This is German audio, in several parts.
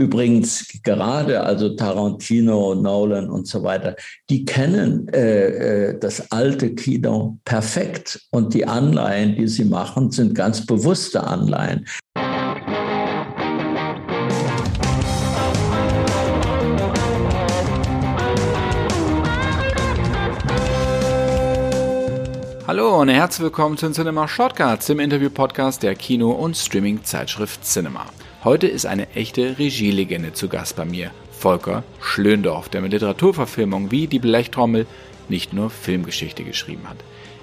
Übrigens gerade, also Tarantino, Nolan und so weiter, die kennen äh, äh, das alte Kino perfekt und die Anleihen, die sie machen, sind ganz bewusste Anleihen. Hallo und herzlich willkommen zu Cinema Shortcuts, dem Interview-Podcast der Kino- und Streaming-Zeitschrift Cinema. Heute ist eine echte Regielegende zu Gast bei mir, Volker Schlöndorff, der mit Literaturverfilmungen wie Die Blechtrommel nicht nur Filmgeschichte geschrieben hat.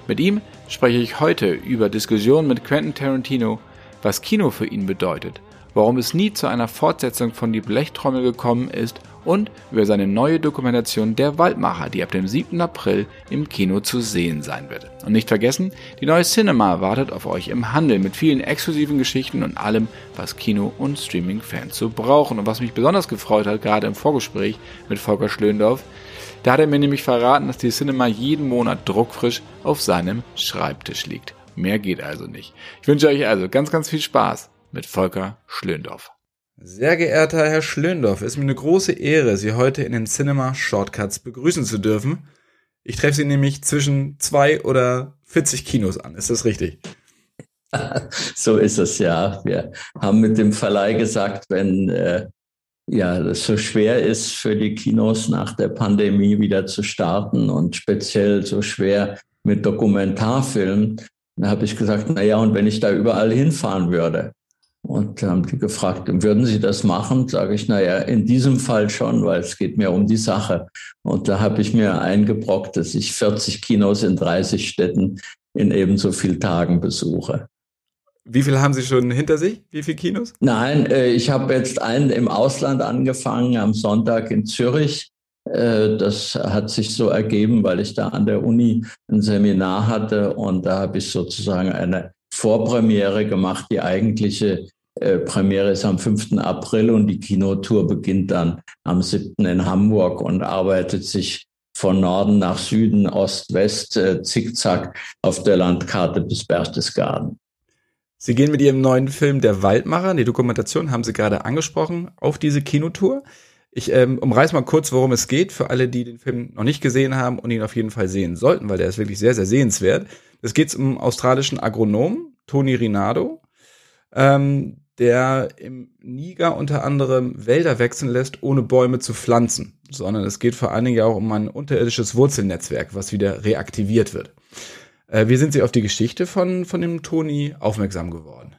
Mit ihm spreche ich heute über Diskussionen mit Quentin Tarantino, was Kino für ihn bedeutet, warum es nie zu einer Fortsetzung von Die Blechtrommel gekommen ist und über seine neue Dokumentation Der Waldmacher, die ab dem 7. April im Kino zu sehen sein wird. Und nicht vergessen, die neue Cinema wartet auf euch im Handel mit vielen exklusiven Geschichten und allem, was Kino- und Streaming-Fans so brauchen. Und was mich besonders gefreut hat, gerade im Vorgespräch mit Volker Schlöndorff, da hat er mir nämlich verraten, dass die Cinema jeden Monat druckfrisch auf seinem Schreibtisch liegt. Mehr geht also nicht. Ich wünsche euch also ganz, ganz viel Spaß mit Volker Schlöndorff. Sehr geehrter Herr Schlöndorff, es ist mir eine große Ehre, Sie heute in den Cinema Shortcuts begrüßen zu dürfen. Ich treffe Sie nämlich zwischen zwei oder 40 Kinos an. Ist das richtig? So ist es ja. Wir haben mit dem Verleih gesagt, wenn äh, ja das so schwer ist für die Kinos nach der Pandemie wieder zu starten und speziell so schwer mit Dokumentarfilmen, dann habe ich gesagt, na ja, und wenn ich da überall hinfahren würde, und haben die gefragt, würden Sie das machen? Sage ich, naja, in diesem Fall schon, weil es geht mir um die Sache. Und da habe ich mir eingebrockt, dass ich 40 Kinos in 30 Städten in ebenso vielen Tagen besuche. Wie viel haben Sie schon hinter sich? Wie viele Kinos? Nein, äh, ich habe jetzt einen im Ausland angefangen, am Sonntag in Zürich. Äh, das hat sich so ergeben, weil ich da an der Uni ein Seminar hatte und da habe ich sozusagen eine Vorpremiere gemacht. Die eigentliche äh, Premiere ist am 5. April und die Kinotour beginnt dann am 7. in Hamburg und arbeitet sich von Norden nach Süden, Ost, West, äh, zickzack auf der Landkarte bis Berchtesgaden. Sie gehen mit Ihrem neuen Film Der Waldmacher, die Dokumentation haben Sie gerade angesprochen, auf diese Kinotour. Ich ähm, umreiß mal kurz, worum es geht, für alle, die den Film noch nicht gesehen haben und ihn auf jeden Fall sehen sollten, weil der ist wirklich sehr, sehr sehenswert. Es geht um australischen Agronom, Tony Rinaldo, ähm, der im Niger unter anderem Wälder wechseln lässt, ohne Bäume zu pflanzen, sondern es geht vor allen Dingen ja auch um ein unterirdisches Wurzelnetzwerk, was wieder reaktiviert wird. Äh, wie sind Sie auf die Geschichte von, von dem Toni aufmerksam geworden?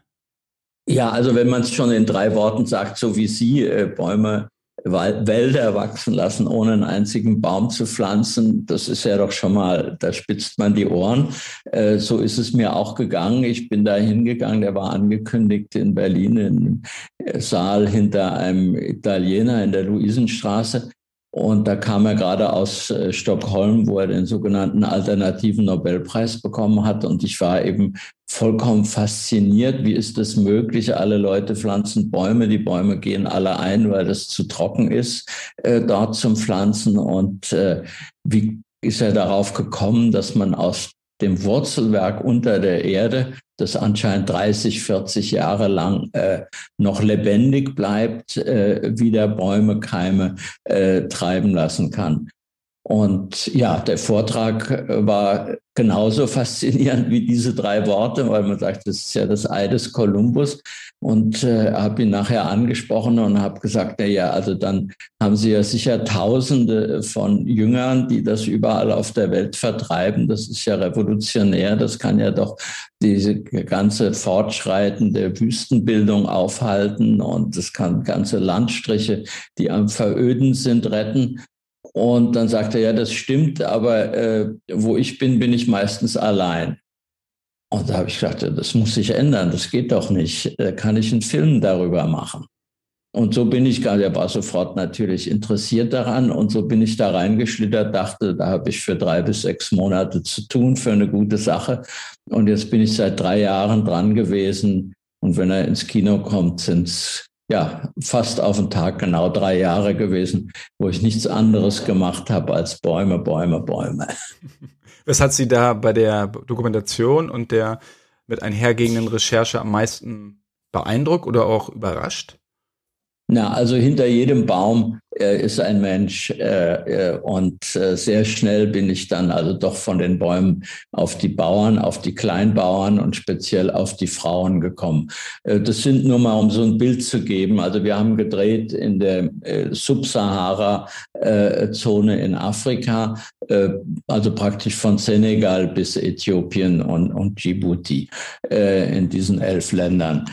Ja, also wenn man es schon in drei Worten sagt, so wie Sie, äh, Bäume Wälder wachsen lassen, ohne einen einzigen Baum zu pflanzen, das ist ja doch schon mal, da spitzt man die Ohren. Äh, so ist es mir auch gegangen. Ich bin da hingegangen, der war angekündigt in Berlin im Saal hinter einem Italiener in der Luisenstraße. Und da kam er gerade aus äh, Stockholm, wo er den sogenannten alternativen Nobelpreis bekommen hat. Und ich war eben vollkommen fasziniert. Wie ist das möglich? Alle Leute pflanzen Bäume. Die Bäume gehen alle ein, weil es zu trocken ist, äh, dort zum Pflanzen. Und äh, wie ist er darauf gekommen, dass man aus dem Wurzelwerk unter der Erde, das anscheinend 30, 40 Jahre lang äh, noch lebendig bleibt, äh, wieder Bäume, Keime äh, treiben lassen kann. Und ja, der Vortrag äh, war genauso faszinierend wie diese drei Worte, weil man sagt, das ist ja das Ei des Kolumbus. Und äh, habe ihn nachher angesprochen und habe gesagt, na ja, also dann haben Sie ja sicher Tausende von Jüngern, die das überall auf der Welt vertreiben. Das ist ja revolutionär. Das kann ja doch diese ganze fortschreitende Wüstenbildung aufhalten und das kann ganze Landstriche, die am Veröden sind, retten. Und dann sagt er, ja, das stimmt, aber äh, wo ich bin, bin ich meistens allein. Und da habe ich gedacht, das muss sich ändern, das geht doch nicht. Da kann ich einen Film darüber machen. Und so bin ich, er war sofort natürlich interessiert daran und so bin ich da reingeschlittert, dachte, da habe ich für drei bis sechs Monate zu tun für eine gute Sache. Und jetzt bin ich seit drei Jahren dran gewesen. Und wenn er ins Kino kommt, sind es ja, fast auf den Tag genau drei Jahre gewesen, wo ich nichts anderes gemacht habe als Bäume, Bäume, Bäume. Was hat Sie da bei der Dokumentation und der mit einhergehenden Recherche am meisten beeindruckt oder auch überrascht? Na, also hinter jedem Baum äh, ist ein Mensch äh, äh, und äh, sehr schnell bin ich dann also doch von den Bäumen auf die Bauern, auf die Kleinbauern und speziell auf die Frauen gekommen. Äh, das sind nur mal, um so ein Bild zu geben. Also wir haben gedreht in der äh, Subsahara-Zone in Afrika, also praktisch von Senegal bis Äthiopien und, und Djibouti in diesen elf Ländern,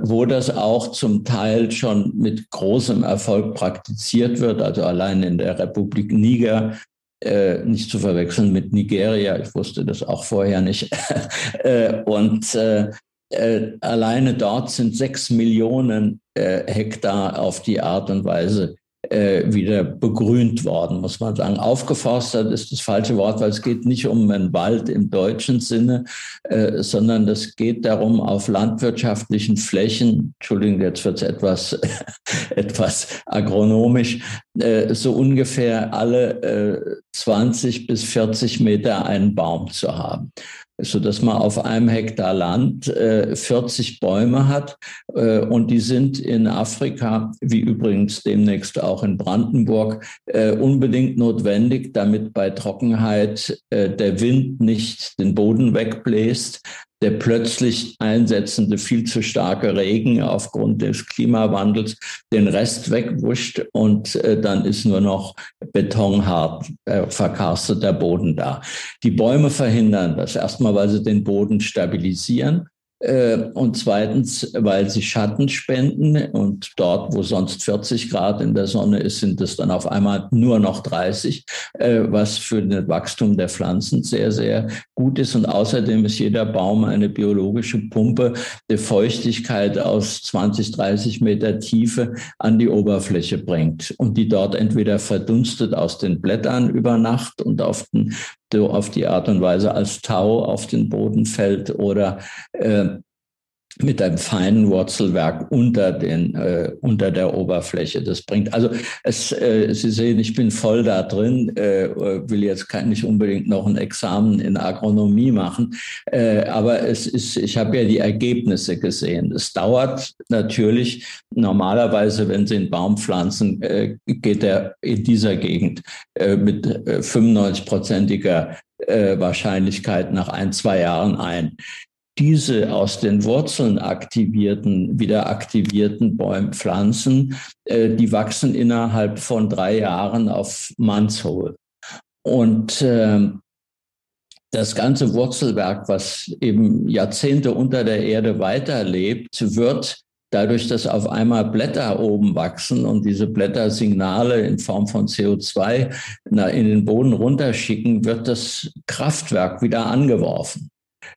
wo das auch zum Teil schon mit großem Erfolg praktiziert wird. Also allein in der Republik Niger äh, nicht zu verwechseln mit Nigeria. Ich wusste das auch vorher nicht. äh, und äh, äh, alleine dort sind sechs Millionen äh, Hektar auf die Art und Weise äh, wieder begrünt worden, muss man sagen. Aufgeforstet ist das falsche Wort, weil es geht nicht um einen Wald im deutschen Sinne, äh, sondern es geht darum, auf landwirtschaftlichen Flächen, Entschuldigung, jetzt wird es etwas, etwas agronomisch, äh, so ungefähr alle 20 äh, bis 40 Meter einen Baum zu haben so dass man auf einem Hektar Land äh, 40 Bäume hat äh, und die sind in Afrika, wie übrigens demnächst auch in Brandenburg, äh, unbedingt notwendig, damit bei Trockenheit äh, der Wind nicht den Boden wegbläst, der plötzlich einsetzende viel zu starke Regen aufgrund des Klimawandels den Rest wegwuscht und äh, dann ist nur noch betonhart äh, verkarsteter Boden da. Die Bäume verhindern das erstmal, weil sie den Boden stabilisieren und zweitens, weil sie Schatten spenden und dort, wo sonst 40 Grad in der Sonne ist, sind es dann auf einmal nur noch 30, äh, was für das Wachstum der Pflanzen sehr, sehr gut ist. Und außerdem ist jeder Baum eine biologische Pumpe, der Feuchtigkeit aus 20, 30 Meter Tiefe an die Oberfläche bringt und die dort entweder verdunstet aus den Blättern über Nacht und auf den so auf die Art und Weise als Tau auf den Boden fällt oder äh, mit einem feinen Wurzelwerk unter den äh, unter der Oberfläche. Das bringt also es. Äh, Sie sehen, ich bin voll da drin. Äh, will jetzt kann nicht unbedingt noch ein Examen in Agronomie machen, äh, aber es ist. Ich habe ja die Ergebnisse gesehen. Es dauert natürlich normalerweise, wenn Sie einen Baum pflanzen, äh, geht er in dieser Gegend äh, mit 95-prozentiger äh, Wahrscheinlichkeit nach ein zwei Jahren ein diese aus den Wurzeln aktivierten, wieder aktivierten Bäume, Pflanzen, äh, die wachsen innerhalb von drei Jahren auf Mannshohe. Und äh, das ganze Wurzelwerk, was eben Jahrzehnte unter der Erde weiterlebt, wird dadurch, dass auf einmal Blätter oben wachsen und diese Blätter Signale in Form von CO2 in den Boden runterschicken, wird das Kraftwerk wieder angeworfen.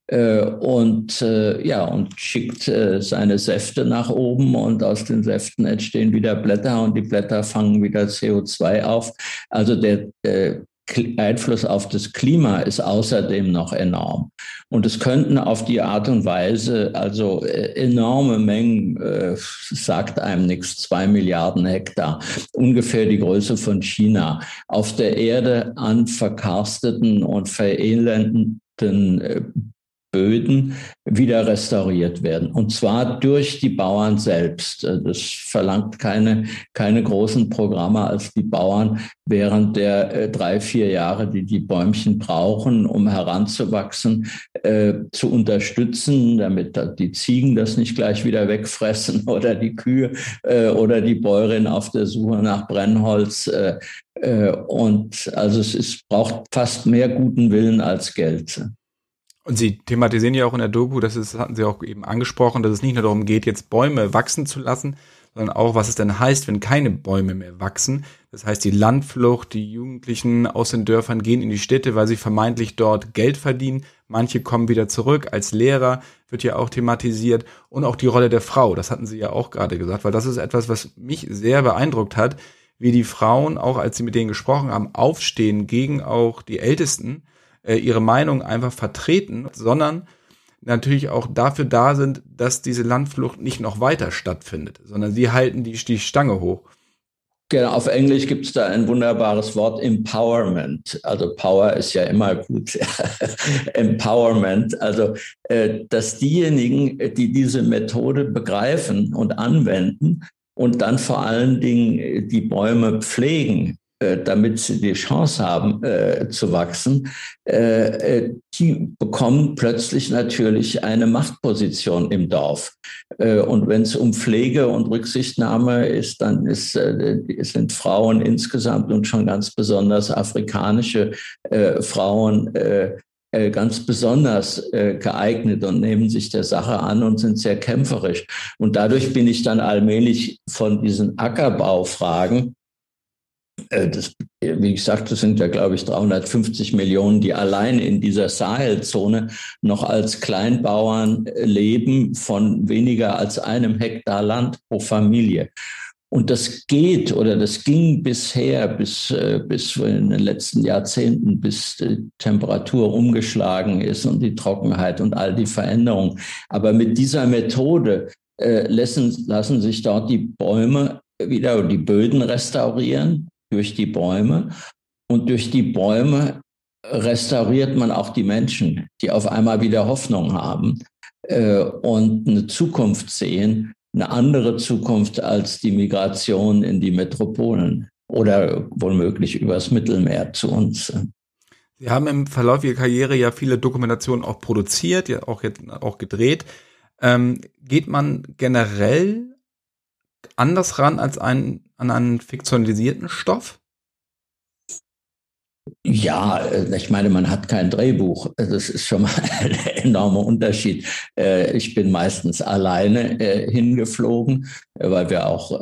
Äh, und äh, ja und schickt äh, seine Säfte nach oben und aus den Säften entstehen wieder Blätter und die Blätter fangen wieder CO2 auf. Also der äh, Einfluss auf das Klima ist außerdem noch enorm. Und es könnten auf die Art und Weise, also äh, enorme Mengen, äh, sagt einem nichts, zwei Milliarden Hektar, ungefähr die Größe von China, auf der Erde an verkarsteten und verelendeten äh, Böden wieder restauriert werden. Und zwar durch die Bauern selbst. Äh, das verlangt keine, keine großen Programme, als die Bauern während der äh, drei, vier Jahre, die die Bäumchen brauchen, um heranzuwachsen, äh, zu unterstützen, damit die Ziegen das nicht gleich wieder wegfressen oder die Kühe äh, oder die Bäuerin auf der Suche nach Brennholz. Äh, äh, und also es ist, braucht fast mehr guten Willen als Geld. Und Sie thematisieren ja auch in der Doku, das ist, hatten Sie auch eben angesprochen, dass es nicht nur darum geht, jetzt Bäume wachsen zu lassen, sondern auch, was es denn heißt, wenn keine Bäume mehr wachsen. Das heißt, die Landflucht, die Jugendlichen aus den Dörfern gehen in die Städte, weil sie vermeintlich dort Geld verdienen. Manche kommen wieder zurück. Als Lehrer wird ja auch thematisiert. Und auch die Rolle der Frau, das hatten Sie ja auch gerade gesagt, weil das ist etwas, was mich sehr beeindruckt hat, wie die Frauen, auch als sie mit denen gesprochen haben, aufstehen gegen auch die Ältesten äh, ihre Meinung einfach vertreten, sondern natürlich auch dafür da sind, dass diese Landflucht nicht noch weiter stattfindet, sondern sie halten die, die Stange hoch. Genau, auf Englisch gibt es da ein wunderbares Wort, Empowerment. Also Power ist ja immer gut. Empowerment, also äh, dass diejenigen, die diese Methode begreifen und anwenden, und dann vor allen Dingen die Bäume pflegen, damit sie die Chance haben äh, zu wachsen, äh, äh, die bekommen plötzlich natürlich eine Machtposition im Dorf. Äh, und wenn es um Pflege und Rücksichtnahme ist, dann ist, äh, sind Frauen insgesamt und schon ganz besonders afrikanische Frauen ganz besonders geeignet und nehmen sich der Sache an und sind sehr kämpferisch. Und dadurch bin ich dann allmählich von diesen Ackerbaufragen äh, das, wie gesagt, das sind ja, glaube ich, 350 Millionen, die allein in dieser Sahelzone noch als Kleinbauern leben von weniger als einem Hektar Land pro Familie. Und das geht oder das ging bisher bis, äh, bis in den letzten Jahrzehnten, bis die Temperatur umgeschlagen ist und die Trockenheit und all die Veränderungen. Aber mit dieser Methode äh, lassen, lassen sich dort die Bäume wieder die Böden restaurieren durch die Bäume. Und durch die Bäume restauriert man auch die Menschen, die auf einmal wieder Hoffnung haben äh, und eine Zukunft sehen, eine andere Zukunft als die Migration in die Metropolen oder womöglich übers Mittelmeer zu uns. Sie haben im Verlauf Ihrer Karriere ja viele Dokumentationen auch produziert, ja auch, auch gedreht. Ähm, geht man generell anders ran als ein, an einen fiktionalisierten Stoff? Ja, äh, ich meine, man hat kein Drehbuch. Das ist schon mal ein enormer Unterschied. Äh, ich bin meistens alleine äh, hingeflogen, weil wir auch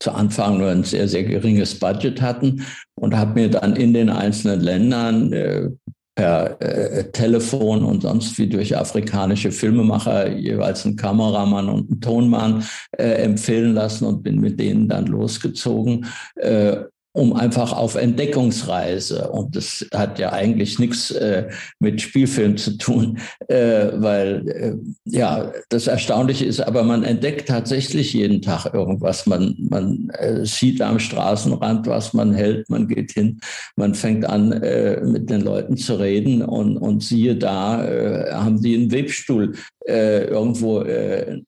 zu Anfang nur ein sehr, sehr geringes Budget hatten und habe mir dann in den einzelnen Ländern per äh, Telefon und sonst wie durch afrikanische Filmemacher jeweils einen Kameramann und einen Tonmann äh, empfehlen lassen und bin mit denen dann losgezogen. Äh, um einfach auf Entdeckungsreise. Und das hat ja eigentlich nichts äh, mit Spielfilm zu tun, äh, weil äh, ja, das Erstaunliche ist, aber man entdeckt tatsächlich jeden Tag irgendwas. Man, man äh, sieht am Straßenrand, was man hält, man geht hin, man fängt an, äh, mit den Leuten zu reden und, und siehe da, äh, haben die einen Webstuhl irgendwo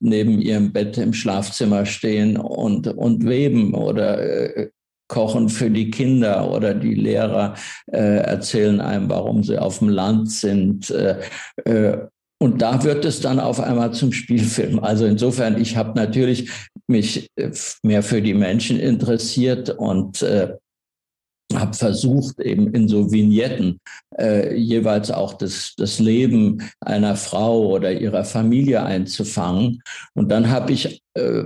neben ihrem Bett im Schlafzimmer stehen und, und weben oder kochen für die Kinder oder die Lehrer äh, erzählen einem, warum sie auf dem Land sind. Äh, äh, und da wird es dann auf einmal zum Spielfilm. Also insofern, ich habe natürlich mich äh, mehr für die Menschen interessiert und äh, habe versucht, eben in so Vignetten äh, jeweils auch das, das Leben einer Frau oder ihrer Familie einzufangen. Und dann habe ich äh,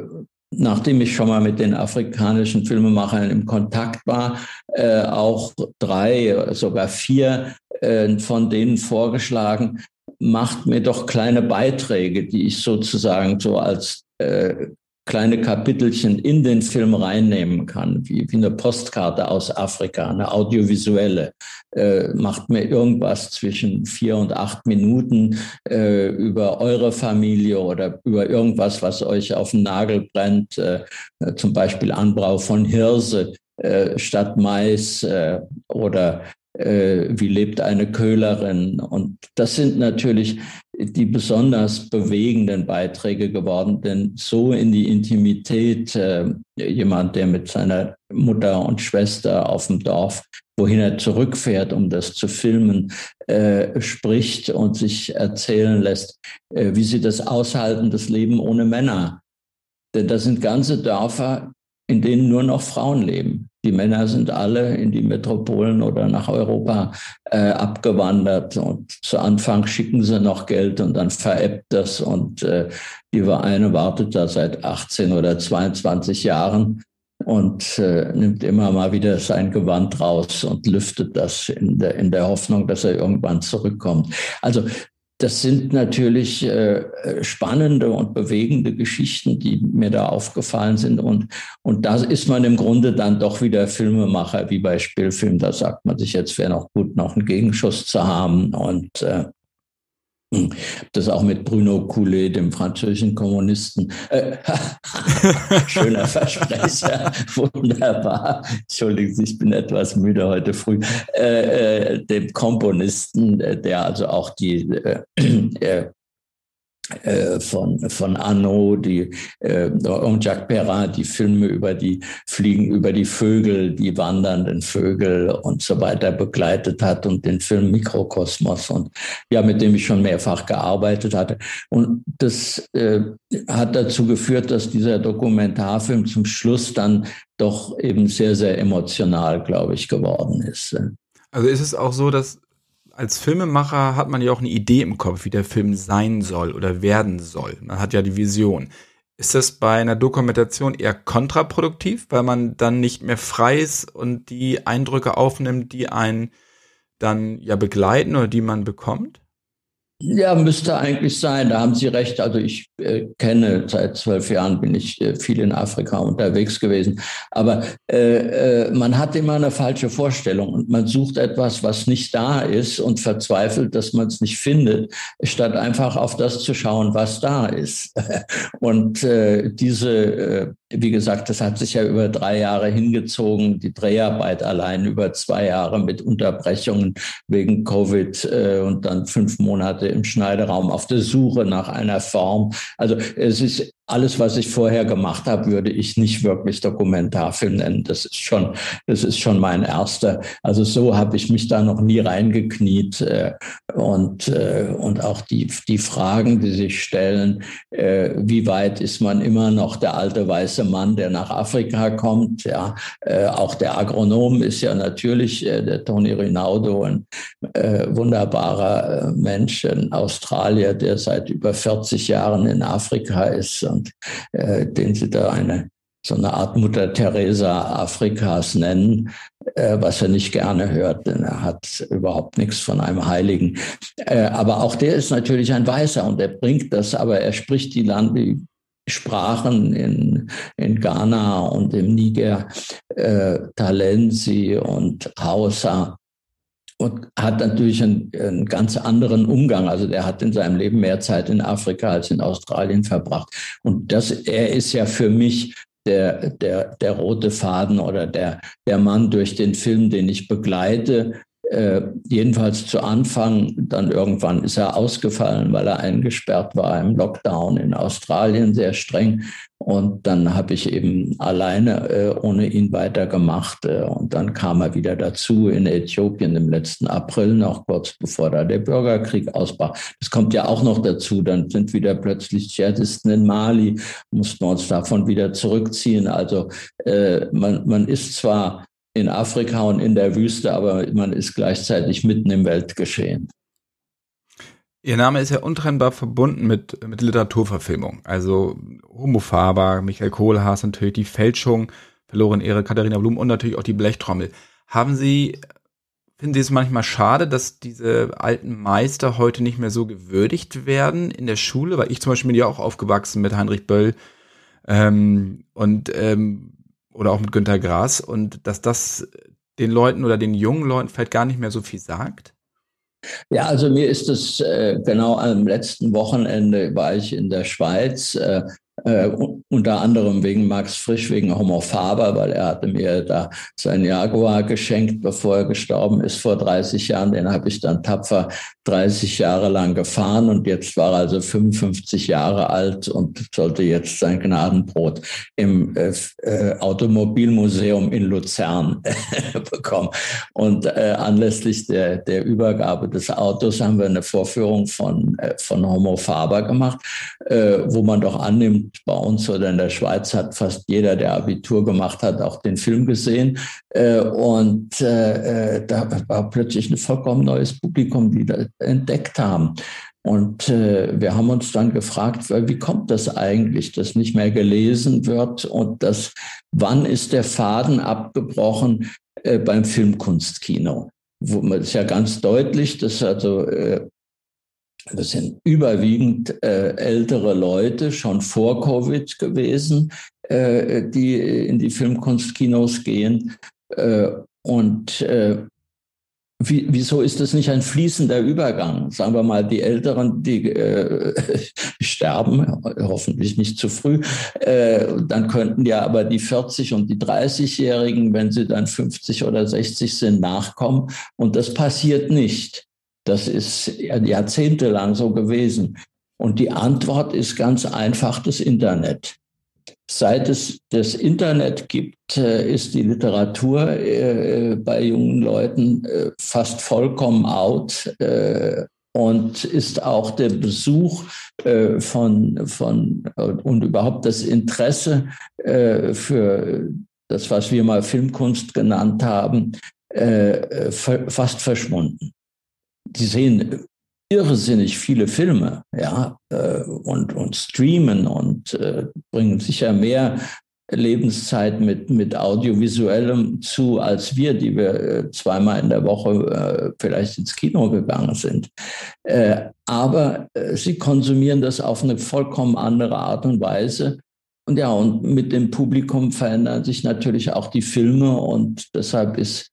nachdem ich schon mal mit den afrikanischen Filmemachern im Kontakt war, äh, auch drei, sogar vier äh, von denen vorgeschlagen, macht mir doch kleine Beiträge, die ich sozusagen so als äh, kleine Kapitelchen in den Film reinnehmen kann, wie, wie eine Postkarte aus Afrika, eine audiovisuelle, äh, macht mir irgendwas zwischen vier und acht Minuten äh, über eure Familie oder über irgendwas, was euch auf den Nagel brennt, äh, zum Beispiel Anbau von Hirse äh, statt Mais äh, oder äh, wie lebt eine Köhlerin. Und das sind natürlich die besonders bewegenden Beiträge geworden, denn so in die Intimität, äh, jemand, der mit seiner Mutter und Schwester auf dem Dorf, wohin er zurückfährt, um das zu filmen, äh, spricht und sich erzählen lässt, äh, wie sie das aushalten, das Leben ohne Männer. Denn das sind ganze Dörfer, in denen nur noch Frauen leben. Die Männer sind alle in die Metropolen oder nach Europa äh, abgewandert und zu Anfang schicken sie noch Geld und dann veräppt das und äh, die eine wartet da seit 18 oder 22 Jahren und äh, nimmt immer mal wieder sein Gewand raus und lüftet das in der, in der Hoffnung, dass er irgendwann zurückkommt. Also das sind natürlich äh, spannende und bewegende Geschichten, die mir da aufgefallen sind. Und, und da ist man im Grunde dann doch wieder Filmemacher, wie bei Spielfilm. Da sagt man sich, jetzt wäre noch gut, noch einen Gegenschuss zu haben. Und äh, das auch mit Bruno Coulet, dem französischen Kommunisten. Äh, schöner Versprecher, wunderbar. Entschuldigen Sie, ich bin etwas müde heute früh. Äh, äh dem Komponisten, der also auch die von, von Arnaud, die äh, und Jacques Perrin, die Filme über die Fliegen, über die Vögel, die wandernden Vögel und so weiter begleitet hat und den Film Mikrokosmos und ja, mit dem ich schon mehrfach gearbeitet hatte. Und das äh, hat dazu geführt, dass dieser Dokumentarfilm zum Schluss dann doch eben sehr, sehr emotional, glaube ich, geworden ist. Also ist es auch so, dass als Filmemacher hat man ja auch eine Idee im Kopf, wie der Film sein soll oder werden soll. Man hat ja die Vision. Ist das bei einer Dokumentation eher kontraproduktiv, weil man dann nicht mehr frei ist und die Eindrücke aufnimmt, die einen dann ja begleiten oder die man bekommt? Ja, müsste eigentlich sein. Da haben Sie recht. Also ich äh, kenne seit zwölf Jahren bin ich äh, viel in Afrika unterwegs gewesen. Aber äh, äh, man hat immer eine falsche Vorstellung und man sucht etwas, was nicht da ist und verzweifelt, dass man es nicht findet, statt einfach auf das zu schauen, was da ist. und äh, diese äh, wie gesagt, das hat sich ja über drei Jahre hingezogen, die Dreharbeit allein über zwei Jahre mit Unterbrechungen wegen Covid und dann fünf Monate im Schneideraum auf der Suche nach einer Form. Also es ist alles, was ich vorher gemacht habe, würde ich nicht wirklich Dokumentarfilm nennen. Das ist schon, das ist schon mein erster. Also so habe ich mich da noch nie reingekniet. Äh, und, äh, und auch die, die Fragen, die sich stellen, äh, wie weit ist man immer noch der alte weiße Mann, der nach Afrika kommt? Ja, auch der Agronom ist ja natürlich der Tony Rinaldo, ein wunderbarer Mensch, ein Australier, der seit über 40 Jahren in Afrika ist und äh, den sie da eine so eine Art Mutter Teresa Afrikas nennen, äh, was er nicht gerne hört, denn er hat überhaupt nichts von einem Heiligen. Äh, aber auch der ist natürlich ein Weißer und er bringt das, aber er spricht die Land Sprachen in, in Ghana und im Niger, äh, Talensi und Hausa und hat natürlich einen, einen, ganz anderen Umgang. Also der hat in seinem Leben mehr Zeit in Afrika als in Australien verbracht. Und das, er ist ja für mich der, der, der rote Faden oder der, der Mann durch den Film, den ich begleite, äh, jedenfalls zu Anfang, dann irgendwann ist er ausgefallen, weil er eingesperrt war im Lockdown in Australien, sehr streng. Und dann habe ich eben alleine äh, ohne ihn weitergemacht. Äh, und dann kam er wieder dazu in Äthiopien im letzten April, noch kurz bevor da der Bürgerkrieg ausbrach. Das kommt ja auch noch dazu. Dann sind wieder plötzlich Dschihadisten in Mali, mussten uns davon wieder zurückziehen. Also äh, man, man ist zwar in Afrika und in der Wüste, aber man ist gleichzeitig mitten im Weltgeschehen. Ihr Name ist ja untrennbar verbunden mit, mit Literaturverfilmung. Also Homo Faber, Michael Kohlhaas natürlich, die Fälschung, verloren Ehre, Katharina Blum und natürlich auch die Blechtrommel. Haben Sie, finden Sie es manchmal schade, dass diese alten Meister heute nicht mehr so gewürdigt werden in der Schule? Weil ich zum Beispiel bin ja auch aufgewachsen mit Heinrich Böll ähm, und ähm, oder auch mit Günter Grass und dass das den Leuten oder den jungen Leuten vielleicht gar nicht mehr so viel sagt? Ja, also mir ist es äh, genau am letzten Wochenende war ich in der Schweiz äh, äh, unter anderem wegen Max Frisch, wegen Homo Faber, weil er hatte mir da sein Jaguar geschenkt, bevor er gestorben ist vor 30 Jahren. Den habe ich dann tapfer 30 Jahre lang gefahren und jetzt war er also 55 Jahre alt und sollte jetzt sein Gnadenbrot im äh, äh Automobilmuseum in Luzern bekommen. Und äh, anlässlich der, der Übergabe des Autos haben wir eine Vorführung von, äh, von Homo Faber gemacht, äh, wo man doch annimmt, bei uns oder in der Schweiz hat fast jeder, der Abitur gemacht hat, auch den Film gesehen. Äh, und äh, äh, da war plötzlich ein vollkommen neues Publikum, die das entdeckt haben. Und wir haben uns dann gefragt, wie kommt das eigentlich, dass nicht mehr gelesen wird und dass, wann ist der Faden abgebrochen beim Filmkunstkino? Wo man ist ja ganz deutlich, dass also das sind überwiegend äh, ältere Leute, schon vor Covid gewesen, äh, die in die Filmkunstkinos gehen. Äh, und äh, wie, wieso ist das nicht ein fließender Übergang? Sagen wir mal, die Älteren, die äh, sterben, hoffentlich nicht zu früh. Äh, dann könnten ja aber die 40 und die 30-Jährigen, wenn sie dann 50 oder 60 sind, nachkommen. Und das passiert nicht. Das ist jahrzehntelang so gewesen. Und die Antwort ist ganz einfach das Internet. Seit es das Internet gibt, äh, ist die Literatur äh, bei jungen Leuten äh, fast vollkommen out und ist auch der Besuch von, von und überhaupt das Interesse für das, was wir mal Filmkunst genannt haben, fast verschwunden. Die sehen irrsinnig viele Filme, ja, äh, und, und streamen und äh, bringen sicher mehr Lebenszeit mit, mit Audiovisuellem zu, als wir, die wir äh, zweimal in der Woche äh, vielleicht ins Kino gegangen sind. Äh, aber äh, sie konsumieren das auf eine vollkommen andere Art und Weise. Und ja, und mit dem Publikum verändern sich natürlich auch die Filme und deshalb ist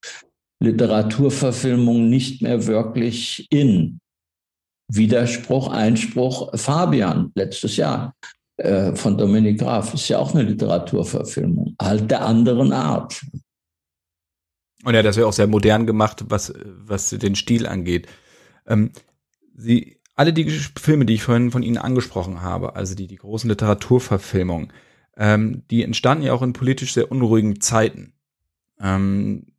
Literaturverfilmung nicht mehr wirklich in. Widerspruch, Einspruch, Fabian letztes Jahr äh, von Dominik Graf ist ja auch eine Literaturverfilmung, halt der anderen Art. Und ja, das wäre auch sehr modern gemacht, was, was den Stil angeht. Ähm, Sie, alle die Filme, die ich vorhin von Ihnen angesprochen habe, also die, die großen Literaturverfilmungen, ähm, die entstanden ja auch in politisch sehr unruhigen Zeiten. Ähm,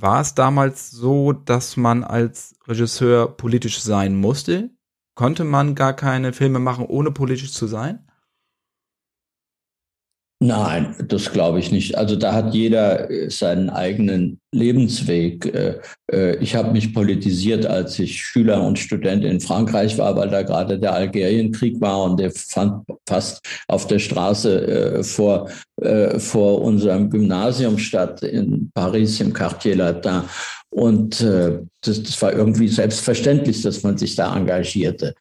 war es damals so, dass man als Regisseur politisch sein musste? Konnte man gar keine Filme machen, ohne politisch zu sein? Nein, das glaube ich nicht. Also da hat jeder äh, seinen eigenen Lebensweg. Äh, äh, ich habe mich politisiert, als ich Schüler und Student in Frankreich war, weil da gerade der Algerienkrieg war und der fand fast auf der Straße vor, vor unserem Gymnasium statt in Paris im Quartier Latin. Und das, das war irgendwie selbstverständlich, dass man sich da engagierte.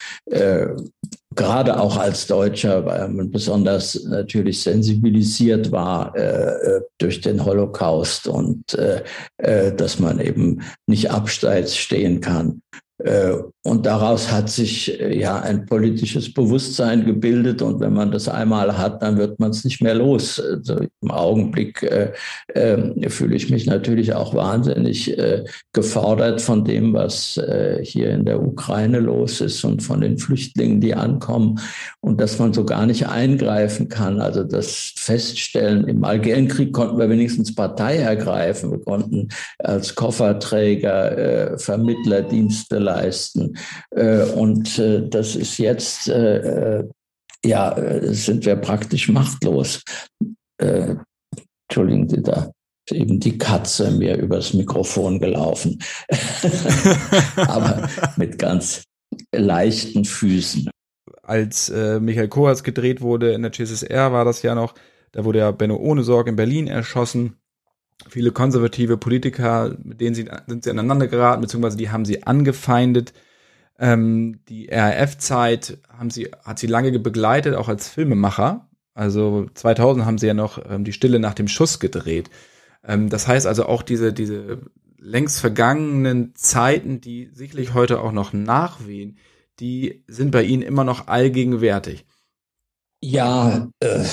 Gerade auch als Deutscher, weil man besonders natürlich sensibilisiert war äh, äh durch den Holocaust und äh, äh, dass man eben nicht abseits stehen kann. Äh, und daraus hat sich äh, ja ein politisches Bewusstsein gebildet. Und wenn man das einmal hat, dann wird man es nicht mehr los. Also Im Augenblick äh, äh, fühle ich mich natürlich auch wahnsinnig äh, gefordert von dem, was äh, hier in der Ukraine los ist und von den Flüchtlingen, die ankommen. Und dass man so gar nicht eingreifen kann. Also das Feststellen, im Algerienkrieg konnten wir wenigstens Partei ergreifen. Wir konnten als Kofferträger Vermittlerdienste leisten. Äh, und äh, das ist jetzt, äh, ja, sind wir praktisch machtlos. Entschuldigen Sie da eben die Katze mir übers Mikrofon gelaufen. Aber mit ganz leichten Füßen. Als äh, Michael Koas gedreht wurde in der CSSR, war das ja noch, da wurde ja Benno Ohnesorg in Berlin erschossen. Viele konservative Politiker, mit denen sie, sind sie aneinander geraten, beziehungsweise die haben sie angefeindet. Ähm, die RAF-Zeit haben sie, hat sie lange begleitet, auch als Filmemacher. Also 2000 haben sie ja noch ähm, die Stille nach dem Schuss gedreht. Ähm, das heißt also auch diese, diese längst vergangenen Zeiten, die sicherlich heute auch noch nachwehen, die sind bei ihnen immer noch allgegenwärtig. Ja, äh,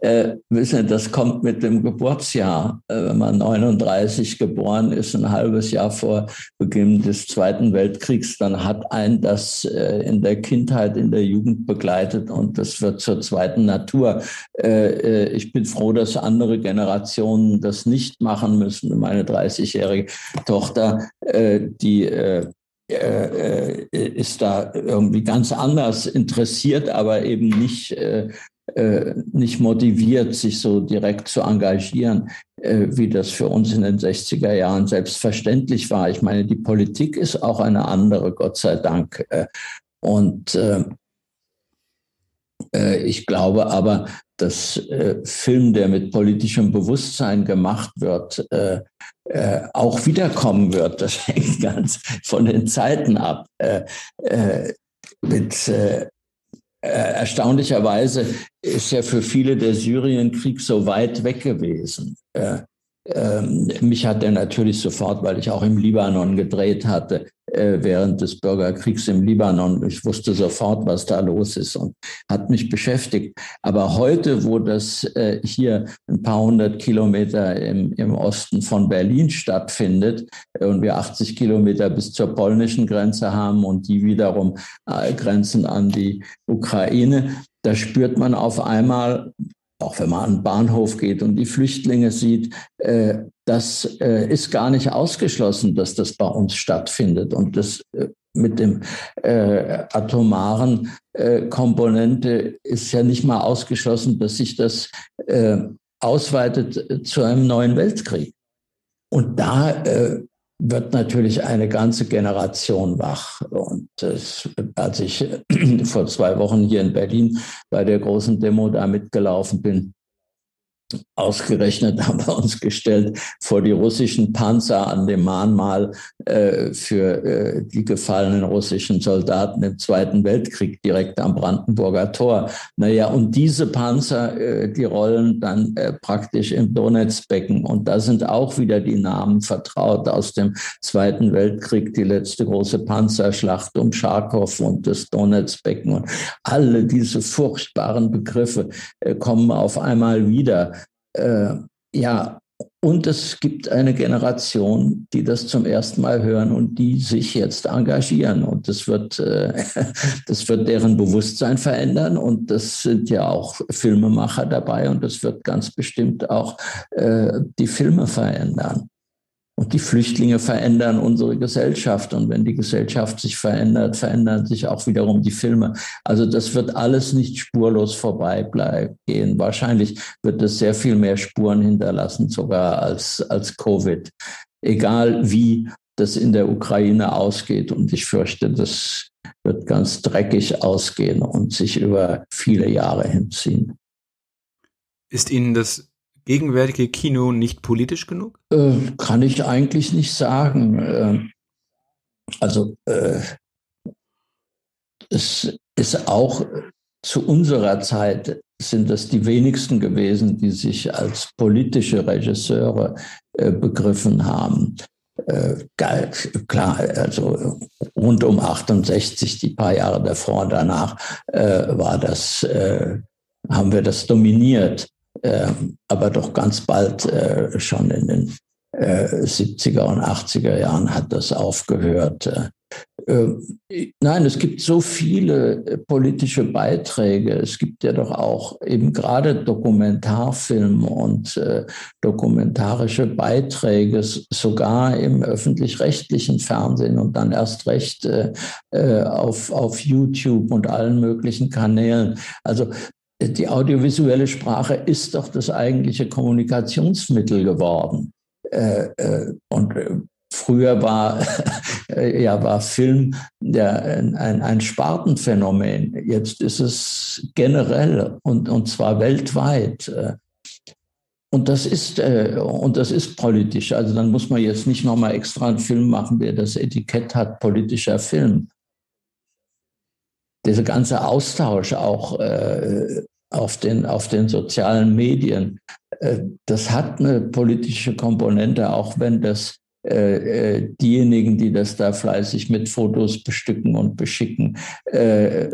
äh, wissen, das kommt mit dem Geburtsjahr. Äh, wenn man 39 geboren ist, ein halbes Jahr vor Beginn des Zweiten Weltkriegs, dann hat ein das äh, in der Kindheit, in der Jugend begleitet und das wird zur zweiten Natur. Äh, äh, ich bin froh, dass andere Generationen das nicht machen müssen. Meine 30-jährige Tochter, die äh, äh, ist da irgendwie ganz anders interessiert, aber eben nicht, äh, äh, nicht motiviert, sich so direkt zu engagieren, äh, wie das für uns in den 60er Jahren selbstverständlich war. Ich meine, die Politik ist auch eine andere, Gott sei Dank. Äh, und äh, äh, ich glaube aber, dass Film, der mit politischem Bewusstsein gemacht wird, äh, äh, auch wiederkommen wird. Das hängt ganz von den Zeiten ab. Äh, äh, mit äh, erstaunlicherweise ist ja für viele der Syrienkrieg so weit weg gewesen. Ähm, mich hat er natürlich sofort, weil ich auch im Libanon gedreht hatte, äh, während des Bürgerkriegs im Libanon. Ich wusste sofort, was da los ist und hat mich beschäftigt. Aber heute, wo das äh, hier ein paar hundert Kilometer im, im Osten von Berlin stattfindet äh, und wir 80 Kilometer bis zur polnischen Grenze haben und die wiederum äh, grenzen an die Ukraine, da spürt man auf einmal, auch wenn man an den Bahnhof geht und die Flüchtlinge sieht, äh, das äh, ist gar nicht ausgeschlossen, dass das bei uns stattfindet. Und das äh, mit dem äh, atomaren äh, Komponente ist ja nicht mal ausgeschlossen, dass sich das äh, ausweitet zu einem neuen Weltkrieg. Und da wird natürlich eine ganze Generation wach. Und das, als ich vor zwei Wochen hier in Berlin bei der großen Demo da mitgelaufen bin, Ausgerechnet haben wir uns gestellt vor die russischen Panzer an dem Mahnmal äh, für äh, die gefallenen russischen Soldaten im Zweiten Weltkrieg direkt am Brandenburger Tor. Naja, und diese Panzer, äh, die rollen dann äh, praktisch im Donetsbecken. Und da sind auch wieder die Namen vertraut aus dem Zweiten Weltkrieg, die letzte große Panzerschlacht um Charkow und das Donetsbecken. Und alle diese furchtbaren Begriffe äh, kommen auf einmal wieder äh, ja, und es gibt eine Generation, die das zum ersten Mal hören und die sich jetzt engagieren. Und das wird, äh, das wird deren Bewusstsein verändern. Und das sind ja auch Filmemacher dabei. Und das wird ganz bestimmt auch äh, die Filme verändern. Und die Flüchtlinge verändern unsere Gesellschaft. Und wenn die Gesellschaft sich verändert, verändern sich auch wiederum die Filme. Also das wird alles nicht spurlos vorbeigehen. Wahrscheinlich wird es sehr viel mehr Spuren hinterlassen, sogar als, als Covid. Egal wie das in der Ukraine ausgeht. Und ich fürchte, das wird ganz dreckig ausgehen und sich über viele Jahre hinziehen. Ist Ihnen das gegenwärtige Kino nicht politisch genug? Äh, kann ich eigentlich nicht sagen. Äh, also äh, es ist auch zu unserer Zeit sind das die wenigsten gewesen, die sich als politische Regisseure äh, begriffen haben. Äh, klar, also rund um 68, die paar Jahre davor und danach, äh, war das, haben wir das dominiert. Ähm, aber doch ganz bald äh, schon in den äh, 70er und 80er Jahren hat das aufgehört. Äh, äh, nein, es gibt so viele äh, politische Beiträge. Es gibt ja doch auch eben gerade Dokumentarfilme und äh, dokumentarische Beiträge, sogar im öffentlich-rechtlichen Fernsehen und dann erst recht äh, äh, auf, auf YouTube und allen möglichen Kanälen. Also die audiovisuelle Sprache ist doch das eigentliche Kommunikationsmittel geworden. Äh, äh, und äh, früher war, ja, war Film ja, ein, ein Spartenphänomen. Jetzt ist es generell und, und zwar weltweit. Und das ist und das ist politisch. Also dann muss man jetzt nicht nochmal extra einen Film machen, der das Etikett hat politischer Film dieser ganze Austausch auch äh, auf, den, auf den sozialen Medien, äh, das hat eine politische Komponente, auch wenn das äh, äh, diejenigen, die das da fleißig mit Fotos bestücken und beschicken, äh,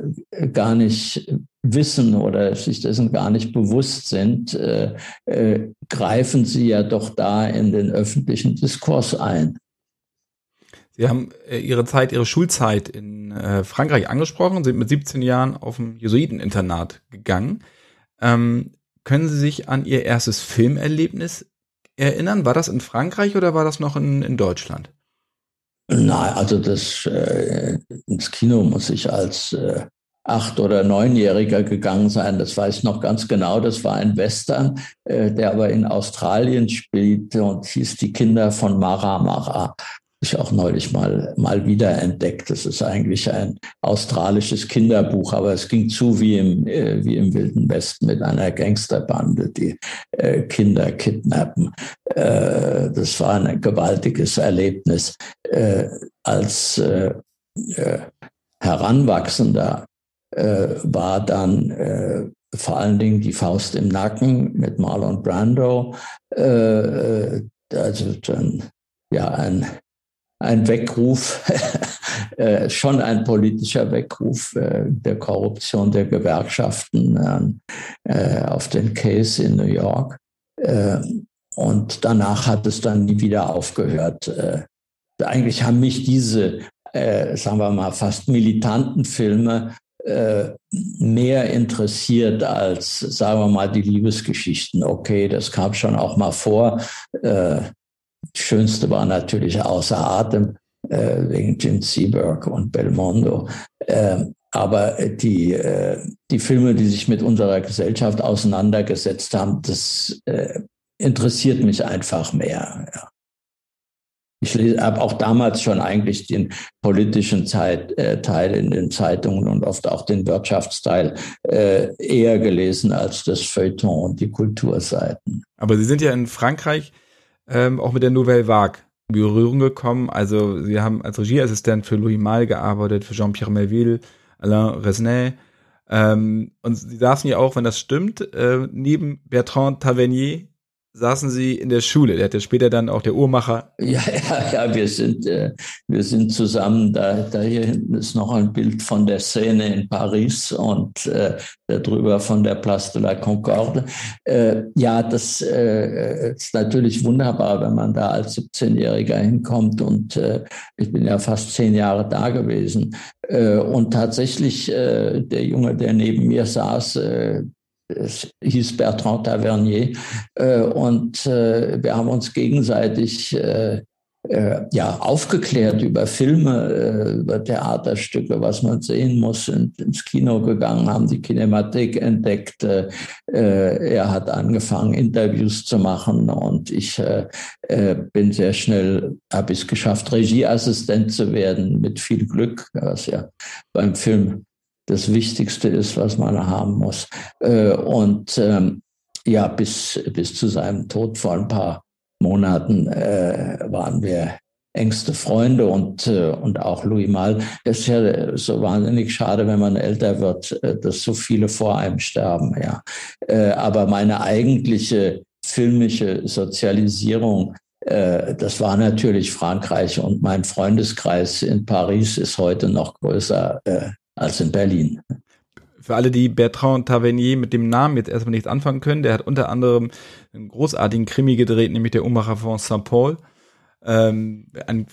gar nicht wissen oder sich dessen gar nicht bewusst sind, äh, äh, greifen sie ja doch da in den öffentlichen Diskurs ein. Sie haben äh, Ihre Zeit, Ihre Schulzeit in äh, Frankreich angesprochen, sind mit 17 Jahren auf ein Jesuiteninternat gegangen. Ähm, können Sie sich an Ihr erstes Filmerlebnis erinnern? War das in Frankreich oder war das noch in, in Deutschland? Nein, also das äh, ins Kino muss ich als äh, acht- oder neunjähriger gegangen sein. Das weiß ich noch ganz genau. Das war ein Western, äh, der aber in Australien spielte und hieß Die Kinder von Mara Mara ich auch neulich mal, mal wieder entdeckt. Das ist eigentlich ein australisches Kinderbuch, aber es ging zu wie im, äh, wie im Wilden Westen mit einer Gangsterbande, die äh, Kinder kidnappen. Äh, das war ein gewaltiges Erlebnis. Äh, als äh, äh, Heranwachsender war dann vor allen Dingen die Faust im Nacken mit Marlon Brando. also dann ja ein ein Weckruf, äh, schon ein politischer Weckruf äh, der Korruption der Gewerkschaften äh, auf den Case in New York. Und danach hat es dann nie wieder aufgehört. Eigentlich haben mich diese, sagen wir mal, fast militanten Filme mehr interessiert als, sagen wir mal, die Liebesgeschichten. Okay, das kam schon auch mal vor. Schönste war natürlich außer Atem äh, wegen Jim Seberg und Belmondo. Äh, aber die, äh, die Filme, die sich mit unserer Gesellschaft auseinandergesetzt haben, das äh, interessiert mich einfach mehr. Ja. Ich habe auch damals schon eigentlich den politischen Zeit, äh, Teil in den Zeitungen und oft auch den Wirtschaftsteil äh, eher gelesen als das Feuilleton und die Kulturseiten. Aber Sie sind ja in Frankreich ähm, auch mit der Nouvelle Vague in Berührung gekommen. Also sie haben als Regieassistent für Louis Malle gearbeitet, für Jean-Pierre Melville, Alain Resnais. Ähm, und sie saßen ja auch, wenn das stimmt, äh, neben Bertrand Tavernier saßen Sie in der Schule. Der hat ja später dann auch der Uhrmacher. Ja, ja, ja, wir sind, äh, wir sind zusammen. Da, da hier hinten ist noch ein Bild von der Szene in Paris und äh, darüber von der Place de la Concorde. Äh, ja, das äh, ist natürlich wunderbar, wenn man da als 17-Jähriger hinkommt und äh, ich bin ja fast zehn Jahre da gewesen. Äh, und tatsächlich, äh, der Junge, der neben mir saß, äh, hieß Bertrand Tavernier. Äh, und äh, wir haben uns gegenseitig äh, ja, aufgeklärt über Filme, über Theaterstücke, was man sehen muss, ins Kino gegangen, haben die Kinematik entdeckt. Er hat angefangen, Interviews zu machen und ich bin sehr schnell, habe es geschafft, Regieassistent zu werden, mit viel Glück, was ja beim Film das Wichtigste ist, was man haben muss. Äh, und ähm, ja, bis, bis zu seinem Tod vor ein paar Monaten äh, waren wir engste Freunde und, äh, und auch Louis Mal. Es ist ja so wahnsinnig schade, wenn man älter wird, dass so viele vor einem sterben. Ja. Aber meine eigentliche filmische Sozialisierung, das war natürlich Frankreich und mein Freundeskreis in Paris ist heute noch größer als in Berlin. Für alle, die Bertrand Tavernier mit dem Namen jetzt erstmal nichts anfangen können, der hat unter anderem einen großartigen Krimi gedreht, nämlich der Uhrmacher von Saint-Paul. Ähm, ein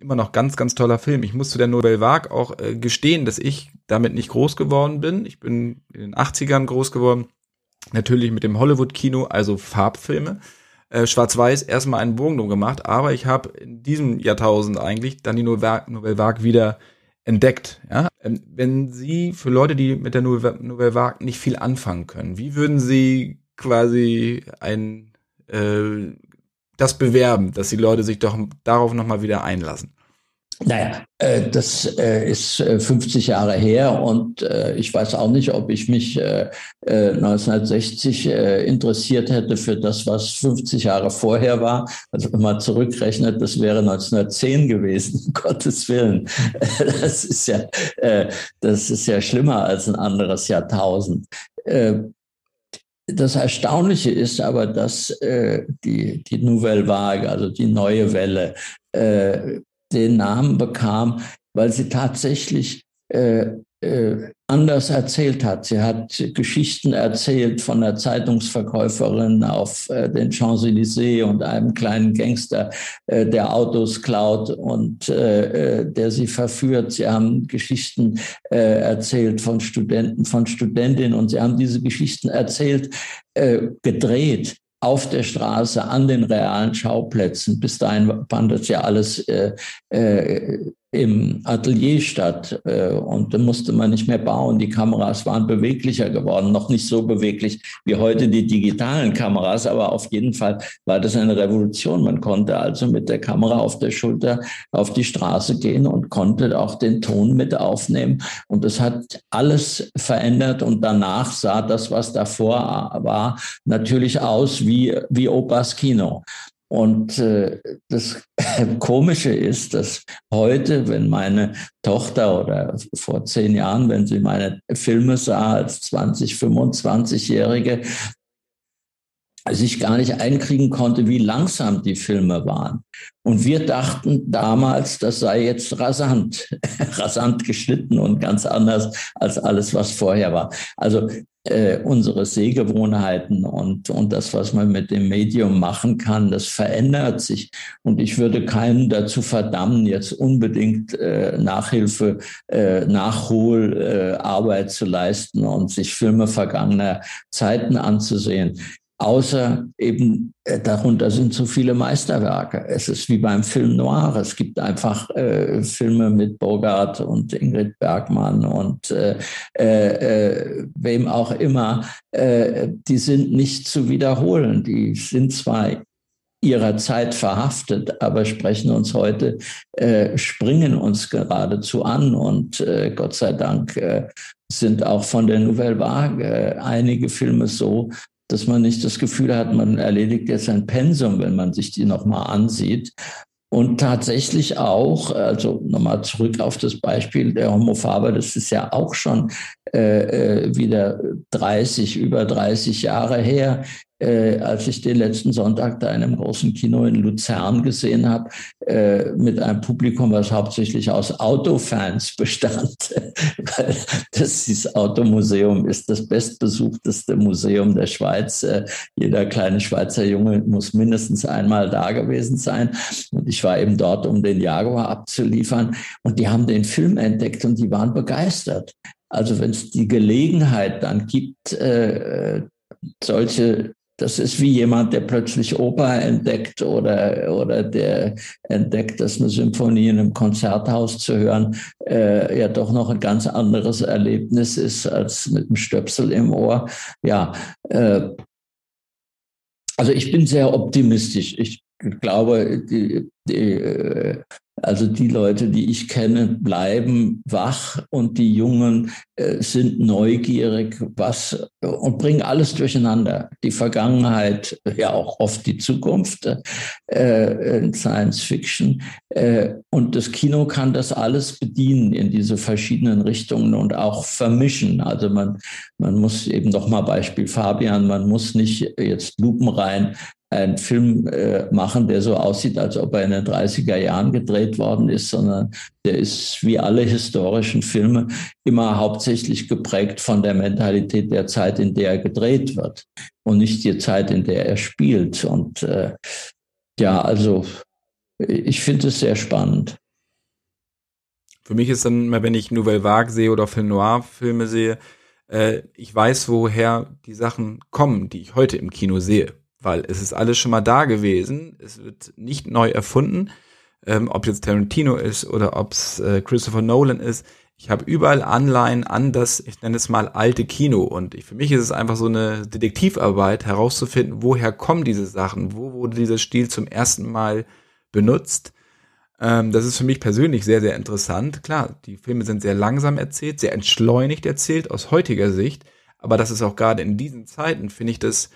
immer noch ganz, ganz toller Film. Ich muss zu der Nouvelle Vague auch äh, gestehen, dass ich damit nicht groß geworden bin. Ich bin in den 80ern groß geworden. Natürlich mit dem Hollywood-Kino, also Farbfilme. Äh, Schwarz-Weiß erstmal einen Bogen drum gemacht, aber ich habe in diesem Jahrtausend eigentlich dann die Nouvelle Vague wieder entdeckt. Ja? Ähm, wenn Sie für Leute, die mit der Nouvelle Vague nicht viel anfangen können, wie würden Sie quasi ein äh, das bewerben, dass die Leute sich doch darauf nochmal wieder einlassen? Naja, äh, das äh, ist 50 äh, Jahre her und ich weiß auch nicht, ob ich mich 1960 interessiert hätte für das, was 50 Jahre vorher war. Also wenn man zurückrechnet, das wäre 1910 gewesen, um Gottes Willen. Das ist ja, das ist ja schlimmer als ein anderes Jahrtausend. Das Erstaunliche ist aber, dass die, die Nouvelle Vague, also die neue Welle, den Namen bekam, weil sie tatsächlich äh, äh, anders erzählt hat. Sie hat Geschichten erzählt von einer Zeitungsverkäuferin auf äh, den Champs-Élysées und einem kleinen Gangster, äh, der Autos klaut und äh, äh, der sie verführt. Sie haben Geschichten erzählt von Studenten, von Studentinnen und sie haben diese Geschichten erzählt, gedreht auf der Straße, an den realen Schauplätzen. Bis dahin fand das ja alles äh, äh, im Atelier statt äh, und da musste man nicht mehr bauen. Die Kameras waren beweglicher geworden, noch nicht so beweglich wie heute die digitalen Kameras, aber auf jeden Fall war das eine Revolution. Man konnte also mit der Kamera auf der Schulter auf die Straße gehen und konnte auch den Ton mit aufnehmen. Und das hat alles verändert und danach sah das, was davor war, natürlich aus wie, wie Opas Kino. Und äh, das Komische ist, dass heute, wenn meine Tochter oder vor zehn Jahren, wenn sie meine Filme sah als 20, 25-Jährige, sich gar nicht einkriegen konnte, wie langsam die Filme waren. Und wir dachten damals, das sei jetzt rasant, rasant geschnitten und ganz anders als alles, was vorher war. Also äh, unsere Sehgewohnheiten und, und das, was man mit dem Medium machen kann, das verändert sich. Und ich würde keinen dazu verdammen, jetzt unbedingt äh, Nachhilfe, äh, Nachholarbeit äh, zu leisten und sich Filme vergangener Zeiten anzusehen. Außer eben äh, darunter sind so viele Meisterwerke. Es ist wie beim Film Noir. Es gibt einfach äh, Filme mit Bogart und Ingrid Bergmann und äh, äh, wem auch immer. Äh, die sind nicht zu wiederholen. Die sind zwar ihrer Zeit verhaftet, aber sprechen uns heute, äh, springen uns geradezu an und äh, Gott sei Dank äh, sind auch von der Nouvelle Vague einige Filme so, dass man nicht das Gefühl hat, man erledigt jetzt ein Pensum, wenn man sich die nochmal ansieht. Und tatsächlich auch, also nochmal zurück auf das Beispiel der Homophaber, das ist ja auch schon äh, äh wieder 30, über 30 Jahre her äh, als ich den letzten Sonntag da in einem großen Kino in Luzern gesehen habe, äh, mit einem Publikum, was hauptsächlich aus Autofans bestand. Weil das, dieses Automuseum ist das bestbesuchteste Museum der Schweiz. Äh, jeder kleine Schweizer Junge muss mindestens einmal da gewesen sein. Und ich war eben dort, um den Jaguar abzuliefern. Und die haben den Film entdeckt und die waren begeistert. Also wenn es die Gelegenheit dann gibt, äh, solche das ist wie jemand, der plötzlich Oper entdeckt oder, oder der entdeckt, dass eine Symphonie in einem Konzerthaus zu hören äh, ja doch noch ein ganz anderes Erlebnis ist als mit einem Stöpsel im Ohr. Ja, äh, also ich bin sehr optimistisch. Ich glaube, die, die, äh, also die Leute, die ich kenne, bleiben wach und die Jungen äh, sind neugierig, was und bringen alles durcheinander. Die Vergangenheit, ja auch oft die Zukunft, äh, in Science Fiction. Äh, und das Kino kann das alles bedienen in diese verschiedenen Richtungen und auch vermischen. Also man, man muss eben noch mal Beispiel Fabian, man muss nicht jetzt lupenrein einen Film äh, machen, der so aussieht, als ob er in den 30er Jahren gedreht worden ist, sondern der ist wie alle historischen Filme immer hauptsächlich geprägt von der Mentalität der Zeit, in der er gedreht wird und nicht die Zeit, in der er spielt. Und äh, ja, also ich finde es sehr spannend. Für mich ist dann immer, wenn ich Nouvelle Vague sehe oder Film Noir Filme sehe, äh, ich weiß, woher die Sachen kommen, die ich heute im Kino sehe weil es ist alles schon mal da gewesen. Es wird nicht neu erfunden, ähm, ob jetzt Tarantino ist oder ob es äh, Christopher Nolan ist. Ich habe überall Anleihen an das, ich nenne es mal alte Kino. Und ich, für mich ist es einfach so eine Detektivarbeit, herauszufinden, woher kommen diese Sachen, wo wurde dieser Stil zum ersten Mal benutzt. Ähm, das ist für mich persönlich sehr, sehr interessant. Klar, die Filme sind sehr langsam erzählt, sehr entschleunigt erzählt aus heutiger Sicht. Aber das ist auch gerade in diesen Zeiten, finde ich das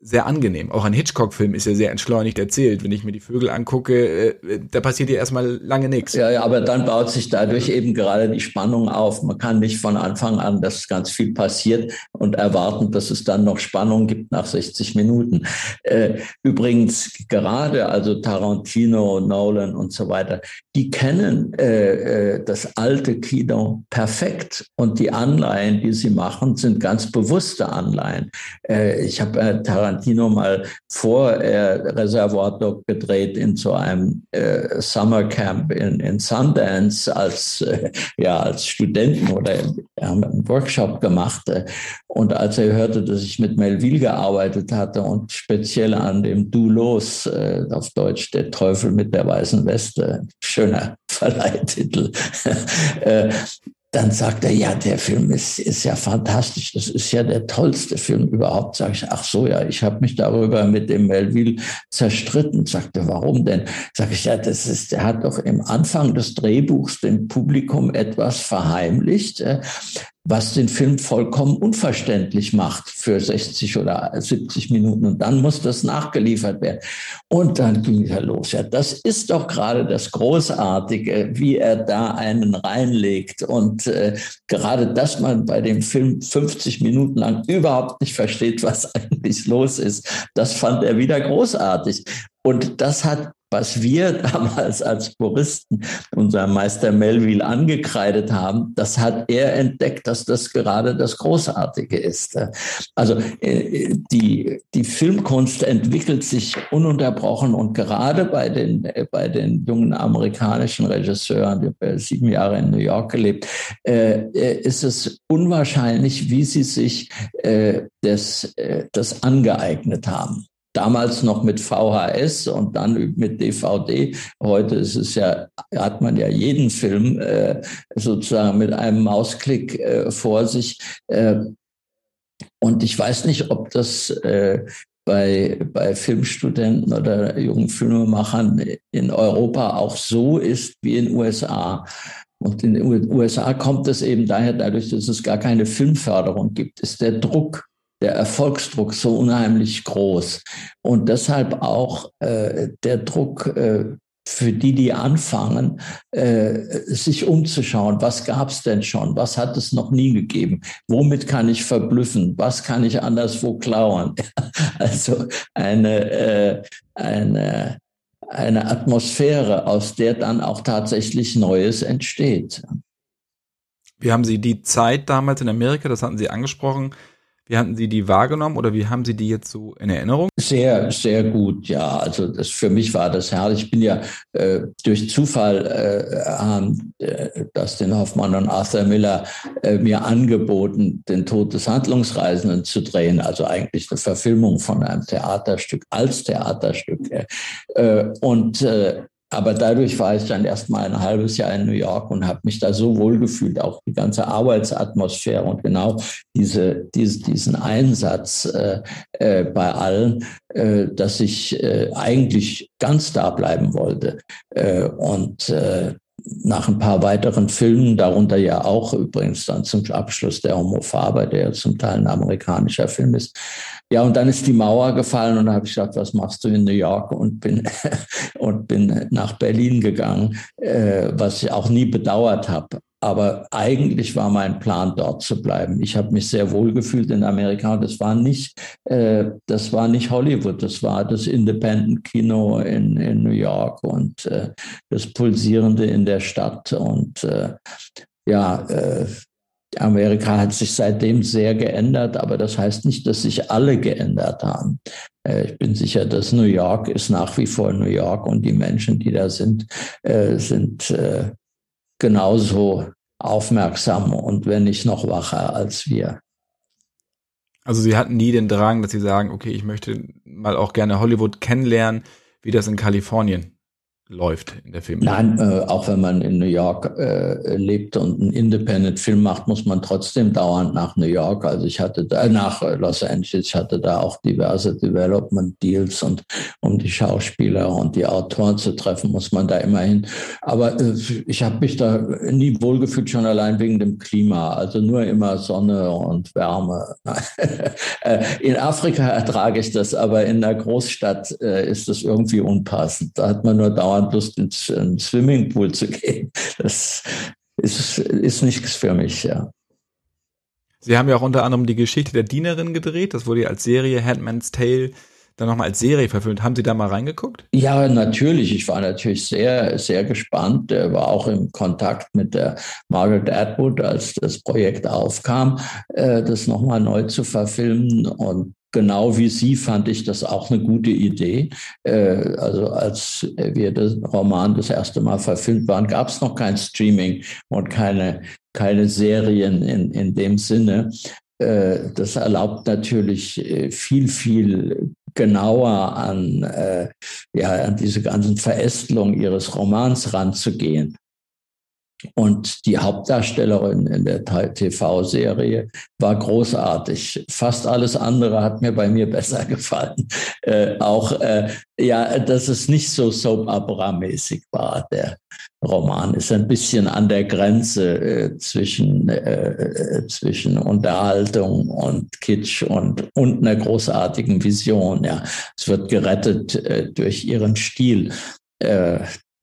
sehr angenehm. Auch ein Hitchcock-Film ist ja sehr entschleunigt erzählt. Wenn ich mir die Vögel angucke, äh, da passiert ja erstmal lange nichts. Ja, ja, aber dann baut sich dadurch eben gerade die Spannung auf. Man kann nicht von Anfang an, dass ganz viel passiert und erwarten, dass es dann noch Spannung gibt nach 60 Minuten. Äh, übrigens gerade, also Tarantino, Nolan und so weiter, die kennen äh, äh, das alte Kino perfekt und die Anleihen, die sie machen, sind ganz bewusste Anleihen. Äh, ich habe äh, Tarantino mal vor äh, Reservoir Dog gedreht in so einem äh, Camp in, in Sundance als, äh, ja, als Studenten oder wir haben einen Workshop gemacht. Äh, und als er hörte, dass ich mit Melville gearbeitet hatte und speziell an dem Du los, äh, auf Deutsch der Teufel mit der weißen Weste, schöner Verleihtitel, äh, dann sagt er, ja, der Film ist, ist ja fantastisch. Das ist ja der tollste Film überhaupt. Sag ich, ach so, ja, ich habe mich darüber mit dem Melville zerstritten. Sagte, warum denn? Sag ich, ja, das ist, der hat doch im Anfang des Drehbuchs dem Publikum etwas verheimlicht, äh, was den Film vollkommen unverständlich macht für 60 oder 70 Minuten. Und dann muss das nachgeliefert werden. Und dann ging er los. Ja, das ist doch gerade das Großartige, wie er da einen reinlegt. Und äh, gerade, dass man bei dem Film 50 Minuten lang überhaupt nicht versteht, was eigentlich los ist, das fand er wieder großartig. Und das hat was wir damals als Puristen unserem Meister Melville angekreidet haben, das hat er entdeckt, dass das gerade das Großartige ist. Also äh, die, die Filmkunst entwickelt sich ununterbrochen und gerade bei den, äh, bei den jungen amerikanischen Regisseuren, die haben sieben Jahre in New York gelebt, äh, ist es unwahrscheinlich, wie sie sich das, das angeeignet haben damals noch mit VHS und dann mit DVD. Heute ist es ja, hat man ja jeden Film äh, sozusagen mit einem Mausklick äh, vor sich. Äh, und ich weiß nicht, ob das äh, bei, bei Filmstudenten oder jungen Filmemachern in Europa auch so ist wie in den USA. Und in den USA kommt es eben daher, dadurch, dass es gar keine Filmförderung gibt, ist der Druck der Erfolgsdruck so unheimlich groß. Und deshalb auch äh, der Druck äh, für die, die anfangen, äh, sich umzuschauen, was gab es denn schon, was hat es noch nie gegeben, womit kann ich verblüffen, was kann ich anderswo klauen. also eine, äh, eine, eine Atmosphäre, aus der dann auch tatsächlich Neues entsteht. Wie haben Sie die Zeit damals in Amerika, das hatten Sie angesprochen, wie hatten Sie die wahrgenommen oder wie haben Sie die jetzt so in Erinnerung? Sehr, sehr gut, ja. Also das, für mich war das herrlich. Ich bin ja äh, durch Zufall äh, haben äh, Dustin Hoffmann und Arthur Miller äh, mir angeboten, den Tod des Handlungsreisenden zu drehen. Also eigentlich eine Verfilmung von einem Theaterstück als Theaterstück. Äh, und äh, aber dadurch war ich dann erst mal ein halbes Jahr in New York und habe mich da so wohl gefühlt, auch die ganze Arbeitsatmosphäre und genau diese, diese diesen Einsatz äh, äh, bei allen, äh, dass ich äh, eigentlich ganz da bleiben wollte. Äh, und äh, nach ein paar weiteren Filmen, darunter ja auch übrigens dann zum Abschluss der Homo Faber, der ja zum Teil ein amerikanischer Film ist. Ja, und dann ist die Mauer gefallen und da habe ich gesagt, was machst du in New York? Und bin, und bin nach Berlin gegangen, äh, was ich auch nie bedauert habe. Aber eigentlich war mein Plan, dort zu bleiben. Ich habe mich sehr wohl gefühlt in Amerika. Das war nicht, äh, das war nicht Hollywood, das war das Independent Kino in, in New York und äh, das Pulsierende in der Stadt. Und äh, ja, äh, Amerika hat sich seitdem sehr geändert, aber das heißt nicht, dass sich alle geändert haben. Äh, ich bin sicher, dass New York ist nach wie vor New York und die Menschen, die da sind, äh, sind genauso aufmerksam und wenn nicht noch wacher als wir. Also Sie hatten nie den Drang, dass Sie sagen, okay, ich möchte mal auch gerne Hollywood kennenlernen, wie das in Kalifornien läuft in der Film. Nein, äh, auch wenn man in New York äh, lebt und einen Independent-Film macht, muss man trotzdem dauernd nach New York. Also ich hatte da nach Los Angeles, ich hatte da auch diverse Development-Deals und um die Schauspieler und die Autoren zu treffen, muss man da immerhin. Aber äh, ich habe mich da nie wohlgefühlt, schon allein wegen dem Klima. Also nur immer Sonne und Wärme. Äh, in Afrika ertrage ich das, aber in der Großstadt äh, ist das irgendwie unpassend. Da hat man nur dauernd dauernd Lust ins, ins Swimmingpool zu gehen. Das ist, ist nichts für mich, ja. Sie haben ja auch unter anderem die Geschichte der Dienerin gedreht. Das wurde ja als Serie Handman's Tale dann nochmal als Serie verfilmt. Haben Sie da mal reingeguckt? Ja, natürlich. Ich war natürlich sehr, sehr gespannt. Er war auch im Kontakt mit der Margaret Atwood, als das Projekt aufkam, äh, das nochmal neu zu verfilmen. Und genau wie Sie fand ich das auch eine gute Idee. Äh, also als wir den Roman das erste Mal verfilmt waren, gab es noch kein Streaming und keine, keine Serien in, in dem Sinne. Äh, das erlaubt natürlich äh, viel, viel genauer an, ja, an diese ganzen Verästelungen ihres Romans ranzugehen. Und die Hauptdarstellerin in der TV-Serie war großartig. Fast alles andere hat mir bei mir besser gefallen. Äh, auch, äh, ja, dass es nicht so Soap-Opera-mäßig war. Der Roman ist ein bisschen an der Grenze äh, zwischen, äh, zwischen Unterhaltung und Kitsch und, und einer großartigen Vision. Ja, es wird gerettet äh, durch ihren Stil.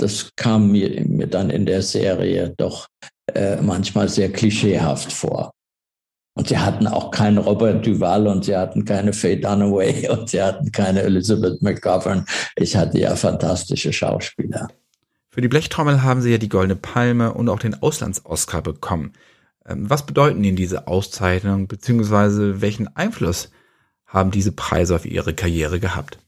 Das kam mir, mir dann in der Serie doch äh, manchmal sehr klischeehaft vor. Und sie hatten auch keinen Robert Duval und sie hatten keine Faye Dunaway und sie hatten keine Elizabeth McGovern. Ich hatte ja fantastische Schauspieler. Für die Blechtrommel haben sie ja die Goldene Palme und auch den Auslands-Oscar bekommen. Ähm, was bedeuten Ihnen diese Auszeichnungen, beziehungsweise welchen Einfluss haben diese Preise auf Ihre Karriere gehabt?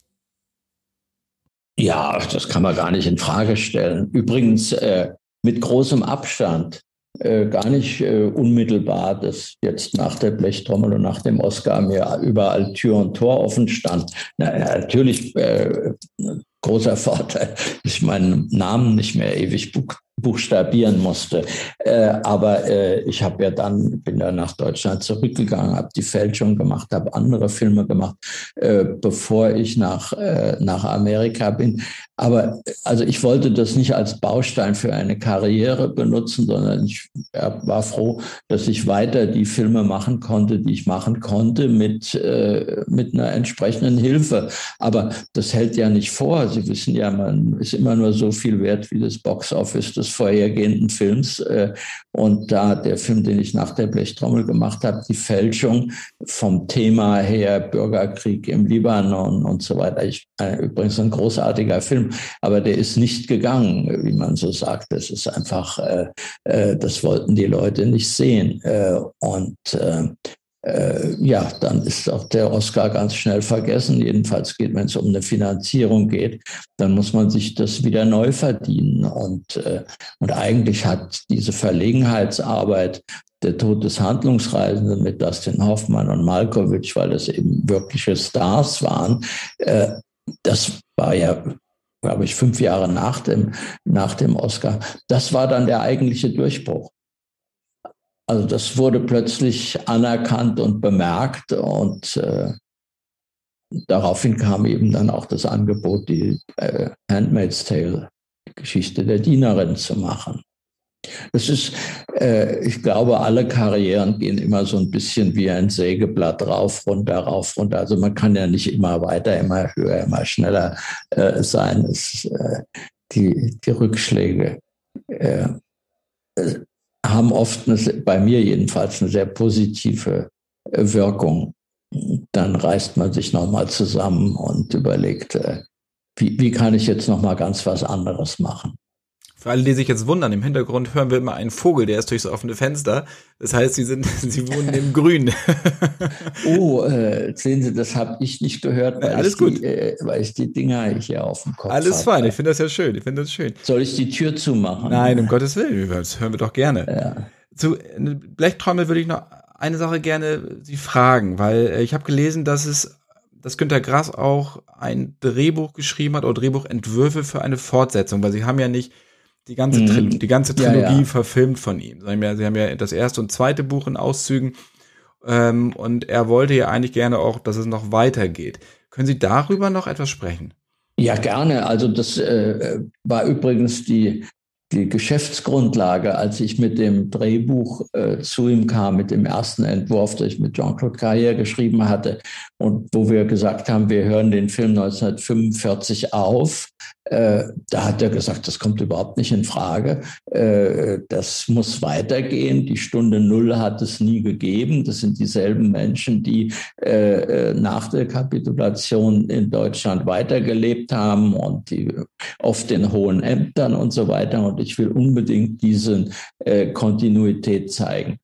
Ja, das kann man gar nicht in Frage stellen. Übrigens äh, mit großem Abstand, äh, gar nicht äh, unmittelbar, dass jetzt nach der Blechtrommel und nach dem Oscar mir überall Tür und Tor offen stand. Na, natürlich äh, großer Vorteil, dass ich meinen Namen nicht mehr ewig buchstabieren musste. Äh, aber äh, ich habe ja dann, bin dann nach Deutschland zurückgegangen, habe die Fälschung gemacht, habe andere Filme gemacht, äh, bevor ich nach, äh, nach Amerika bin. Aber also ich wollte das nicht als Baustein für eine Karriere benutzen, sondern ich war froh, dass ich weiter die Filme machen konnte, die ich machen konnte, mit, äh, mit einer entsprechenden Hilfe. Aber das hält ja nicht vor. Sie wissen ja, man ist immer nur so viel wert wie das Boxoffice des vorhergehenden Films. Äh, und da der Film, den ich nach der Blechtrommel gemacht habe, die Fälschung vom Thema her, Bürgerkrieg im Libanon und so weiter. Ich, äh, übrigens ein großartiger Film, aber der ist nicht gegangen, wie man so sagt. Das ist einfach, äh, äh, das wollten die Leute nicht sehen. Äh, und äh, äh, ja, dann ist auch der Oscar ganz schnell vergessen. Jedenfalls geht, wenn es um eine Finanzierung geht, dann muss man sich das wieder neu verdienen. Und, äh, und eigentlich hat diese Verlegenheitsarbeit der Tod des Handlungsreisenden mit Dustin Hoffmann und Malkovich, weil das eben wirkliche Stars waren, das war ja glaube ich, fünf Jahre nach dem, nach dem Oscar. Das war dann der eigentliche Durchbruch. Also das wurde plötzlich anerkannt und bemerkt und äh, daraufhin kam eben dann auch das Angebot, die äh, Handmaid's Tale, die Geschichte der Dienerin zu machen. Das ist, äh, ich glaube, alle Karrieren gehen immer so ein bisschen wie ein Sägeblatt rauf, runter, rauf, runter. Also man kann ja nicht immer weiter, immer höher, immer schneller äh, sein. Es, äh, die, die Rückschläge äh, haben oft eine, bei mir jedenfalls eine sehr positive äh, Wirkung. Dann reißt man sich nochmal zusammen und überlegt, äh, wie, wie kann ich jetzt nochmal ganz was anderes machen. Für alle, die sich jetzt wundern, im Hintergrund hören wir immer einen Vogel, der ist durchs offene Fenster. Das heißt, sie sind, sie wohnen im Grün. oh, äh, sehen Sie, das habe ich nicht gehört, weil, Alles ich gut. Die, äh, weil ich die Dinger hier auf dem Kopf Alles fein, ich finde das ja schön. Ich finde das schön. Soll ich die Tür zumachen? Nein, um Gottes Willen, das hören wir doch gerne. Ja. Zu Blechtrommel würde ich noch eine Sache gerne Sie fragen, weil äh, ich habe gelesen, dass es dass Günter Grass auch ein Drehbuch geschrieben hat oder Drehbuchentwürfe für eine Fortsetzung, weil sie haben ja nicht die ganze, mhm. die ganze Trilogie ja, ja. verfilmt von ihm. Sie haben, ja, sie haben ja das erste und zweite Buch in Auszügen ähm, und er wollte ja eigentlich gerne auch, dass es noch weitergeht. Können Sie darüber noch etwas sprechen? Ja, gerne. Also das äh, war übrigens die, die Geschäftsgrundlage, als ich mit dem Drehbuch äh, zu ihm kam, mit dem ersten Entwurf, das ich mit Jean-Claude Carrière geschrieben hatte und wo wir gesagt haben, wir hören den Film 1945 auf da hat er gesagt, das kommt überhaupt nicht in Frage. Äh, das muss weitergehen. Die Stunde Null hat es nie gegeben. Das sind dieselben Menschen, die äh, nach der Kapitulation in Deutschland weitergelebt haben und die oft in hohen Ämtern und so weiter. Und ich will unbedingt diese Kontinuität zeigen.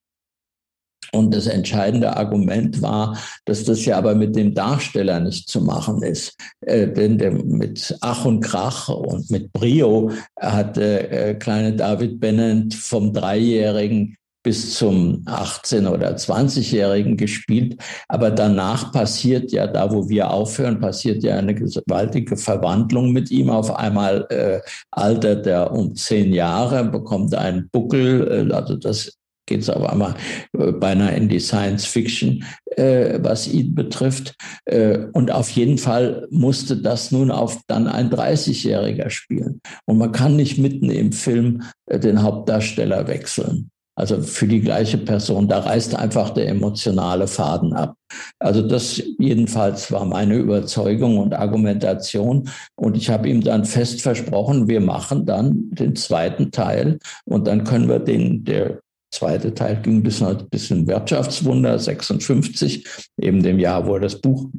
Und das entscheidende Argument war, dass das ja aber mit dem Darsteller nicht zu machen ist. Äh, denn der, mit Ach und Krach und mit Brio hat äh, kleine David Bennett vom Dreijährigen bis zum 18- oder 20-Jährigen gespielt. Aber danach passiert ja, da wo wir aufhören, passiert ja eine gewaltige Verwandlung mit ihm. Auf einmal äh, altert er um zehn Jahre, bekommt einen Buckel, äh, also das geht es auf einmal äh, beinahe in die Science Fiction, äh, was ihn betrifft. Äh, und auf jeden Fall musste das nun auf dann ein 30-Jähriger spielen. Und man kann nicht mitten im Film äh, den Hauptdarsteller wechseln. Also für die gleiche Person, da reißt einfach der emotionale Faden ab. Also das jedenfalls war meine Überzeugung und Argumentation. Und ich habe ihm dann fest versprochen, wir machen dann den zweiten Teil und dann können wir den, der zweite Teil ging bis, bis in Wirtschaftswunder 56, eben dem Jahr, wo er das Buch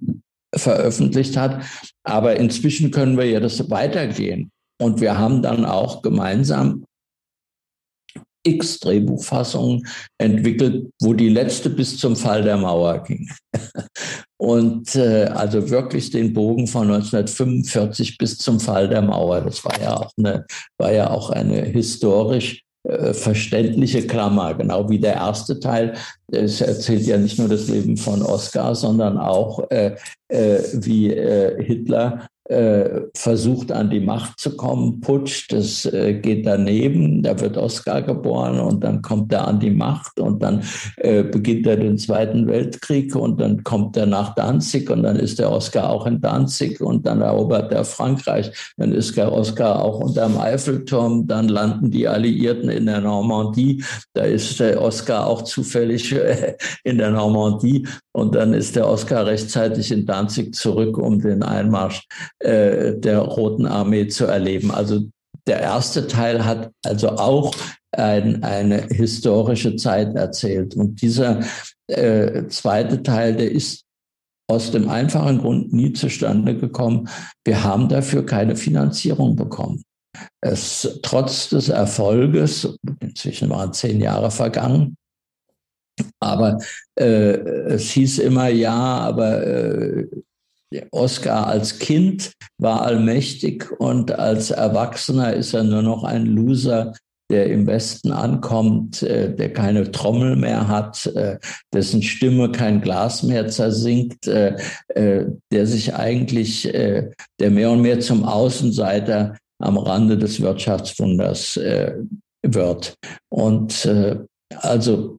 veröffentlicht hat. Aber inzwischen können wir ja das weitergehen. Und wir haben dann auch gemeinsam x Drehbuchfassungen entwickelt, wo die letzte bis zum Fall der Mauer ging. Und äh, also wirklich den Bogen von 1945 bis zum Fall der Mauer. Das war ja auch eine, war ja auch eine historisch äh, verständliche Klammer, genau wie der erste Teil. Es erzählt ja nicht nur das Leben von Oskar, sondern auch, äh, äh, wie äh, Hitler versucht an die Macht zu kommen, putscht, das äh, geht daneben, da wird Oskar geboren und dann kommt er an die Macht und dann äh, beginnt er den Zweiten Weltkrieg und dann kommt er nach Danzig und dann ist der Oskar auch in Danzig und dann erobert er Frankreich, dann ist der Oskar auch unterm Eiffelturm, dann landen die Alliierten in der Normandie, da ist der Oskar auch zufällig äh, in der Normandie und dann ist der Oskar rechtzeitig in Danzig zurück, um den Einmarsch äh, der Roten Armee zu erleben. Also der erste Teil hat also auch ein, eine historische Zeit erzählt. Und dieser äh, zweite Teil, der ist aus dem einfachen Grund nie zustande gekommen. Wir haben dafür keine Finanzierung bekommen. Es, trotz des Erfolges, inzwischen waren zehn Jahre vergangen, aber äh, es hieß immer, ja, aber äh, Oscar als Kind war allmächtig und als Erwachsener ist er nur noch ein Loser, der im Westen ankommt, äh, der keine Trommel mehr hat, äh, dessen Stimme kein Glas mehr zersinkt, äh, der sich eigentlich, der mehr und mehr zum Außenseiter am Rande des Wirtschaftswunders wird. Und also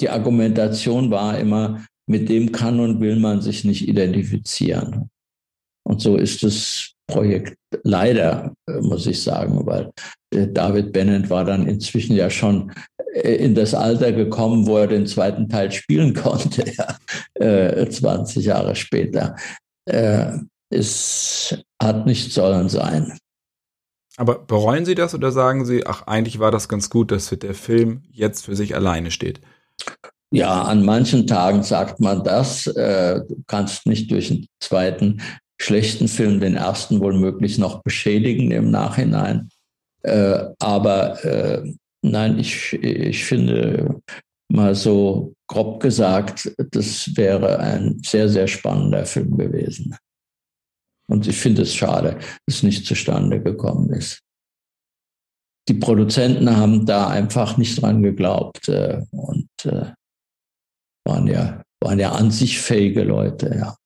die Argumentation war immer, mit dem kann und will man sich nicht identifizieren. Und so ist das Projekt leider, äh, muss ich sagen, weil äh, David Bennett war dann inzwischen ja schon äh, in das Alter gekommen, wo er den zweiten Teil spielen konnte, ja, 20 Jahre später. Es hat nicht sollen sein. Aber bereuen Sie das oder sagen Sie, ach, eigentlich war das ganz gut, dass der Film jetzt für sich alleine steht? Ja, an manchen Tagen sagt man das. Äh, du kannst nicht durch einen zweiten schlechten Film den ersten wohl möglich noch beschädigen im Nachhinein. Äh, aber äh, nein, ich, ich finde mal so grob gesagt, das wäre ein sehr, sehr spannender Film gewesen. Und ich finde es schade, dass es nicht zustande gekommen ist. Die Produzenten haben da einfach nicht dran geglaubt. Und waren ja, waren ja an sich fähige Leute, ja.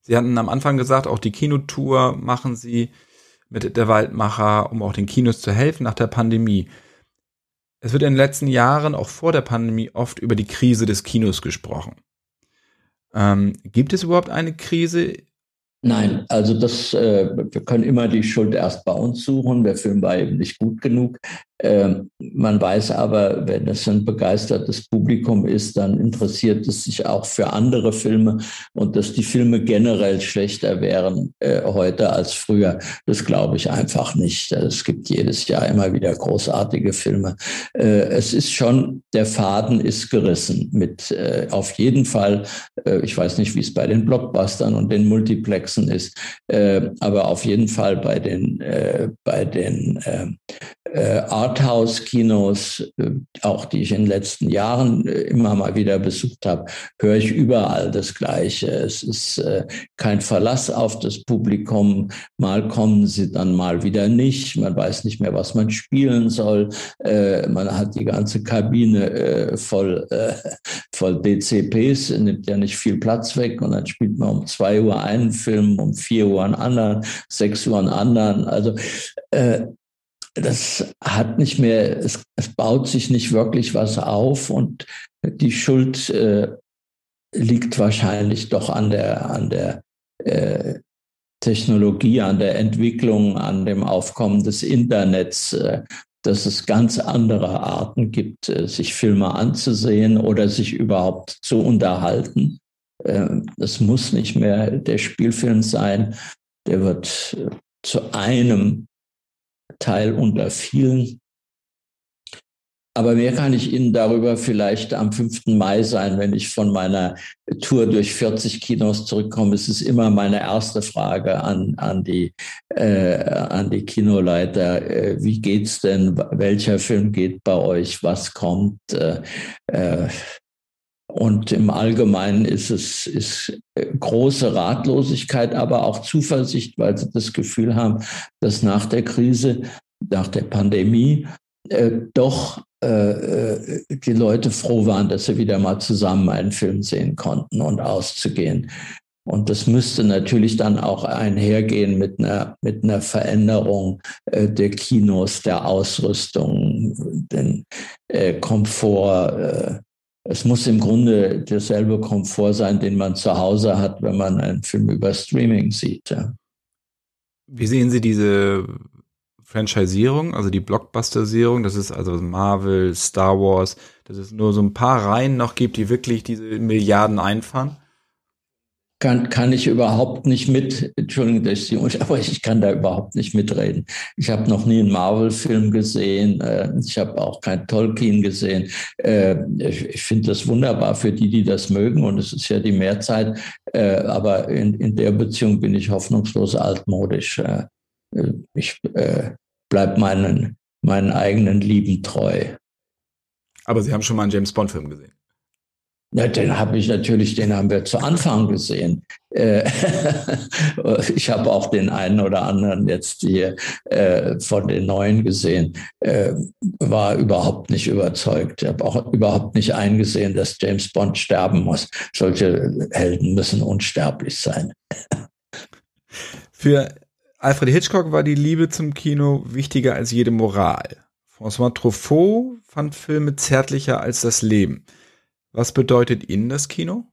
Sie hatten am Anfang gesagt, auch die Kinotour machen Sie mit der Waldmacher, um auch den Kinos zu helfen nach der Pandemie. Es wird in den letzten Jahren, auch vor der Pandemie, oft über die Krise des Kinos gesprochen. Ähm, gibt es überhaupt eine Krise Nein, also das, äh, wir können immer die Schuld erst bei uns suchen. Der Film war eben nicht gut genug. Ähm, man weiß aber, wenn es ein begeistertes Publikum ist, dann interessiert es sich auch für andere Filme und dass die Filme generell schlechter wären äh, heute als früher, das glaube ich einfach nicht. Es gibt jedes Jahr immer wieder großartige Filme. Äh, es ist schon, der Faden ist gerissen mit äh, auf jeden Fall, äh, ich weiß nicht, wie es bei den Blockbustern und den Multiplexen ist, äh, aber auf jeden Fall bei den, äh, bei den Art Arthouse-Kinos, äh, auch die ich in den letzten Jahren äh, immer mal wieder besucht habe, höre ich überall das Gleiche. Es ist äh, kein Verlass auf das Publikum. Mal kommen sie dann mal wieder nicht. Man weiß nicht mehr, was man spielen soll. Man hat die ganze Kabine voll, voll DCPs, nimmt ja nicht viel Platz weg. Und dann spielt man um zwei Uhr einen Film, um vier Uhr einen anderen, sechs Uhr einen anderen. Also das hat nicht mehr, es, es, baut sich nicht wirklich was auf und die Schuld äh, liegt wahrscheinlich doch an der, an der äh, Technologie, an der Entwicklung, an dem Aufkommen des Internets, äh, dass es ganz andere Arten gibt, äh, sich Filme anzusehen oder sich überhaupt zu unterhalten. Es muss nicht mehr der Spielfilm sein, der wird äh, zu einem Teil unter vielen. Aber mehr kann ich Ihnen darüber vielleicht am 5. Mai sein, wenn ich von meiner Tour durch 40 Kinos zurückkomme. Es ist immer meine erste Frage an, an, die, äh, an die Kinoleiter. Äh, wie geht's denn? Welcher Film geht bei euch? Was kommt? Äh, äh und im Allgemeinen ist es ist äh, große Ratlosigkeit, aber auch Zuversicht, weil sie das Gefühl haben, dass nach der Krise, nach der Pandemie, äh, doch äh, äh, die Leute froh waren, dass sie wieder mal zusammen einen Film sehen konnten und auszugehen. Und das müsste natürlich dann auch einhergehen mit einer, mit einer Veränderung äh, der Kinos, der Ausrüstung, den äh, Komfort, äh, es muss im Grunde derselbe Komfort sein, den man zu Hause hat, wenn man einen Film über Streaming sieht. Ja. Wie sehen Sie diese Franchisierung, also die Blockbusterisierung, das ist also Marvel, Star Wars, dass es nur so ein paar Reihen noch gibt, die wirklich diese Milliarden einfahren? Kann, kann ich überhaupt nicht mit, Entschuldigung, dass ich, aber ich kann da überhaupt nicht mitreden. Ich habe noch nie einen Marvel-Film gesehen, äh, ich habe auch kein Tolkien gesehen. Äh, ich ich finde das wunderbar für die, die das mögen und es ist ja die Mehrzeit, äh, aber in, in der Beziehung bin ich hoffnungslos altmodisch. Äh, ich äh, bleib meinen, meinen eigenen Lieben treu. Aber Sie haben schon mal einen James Bond-Film gesehen? Ja, den habe ich natürlich, den haben wir zu Anfang gesehen. Äh, ich habe auch den einen oder anderen jetzt hier äh, von den neuen gesehen, äh, war überhaupt nicht überzeugt. Ich habe auch überhaupt nicht eingesehen, dass James Bond sterben muss. Solche Helden müssen unsterblich sein. Für Alfred Hitchcock war die Liebe zum Kino wichtiger als jede Moral. François Truffaut fand Filme zärtlicher als das Leben. Was bedeutet Ihnen das Kino?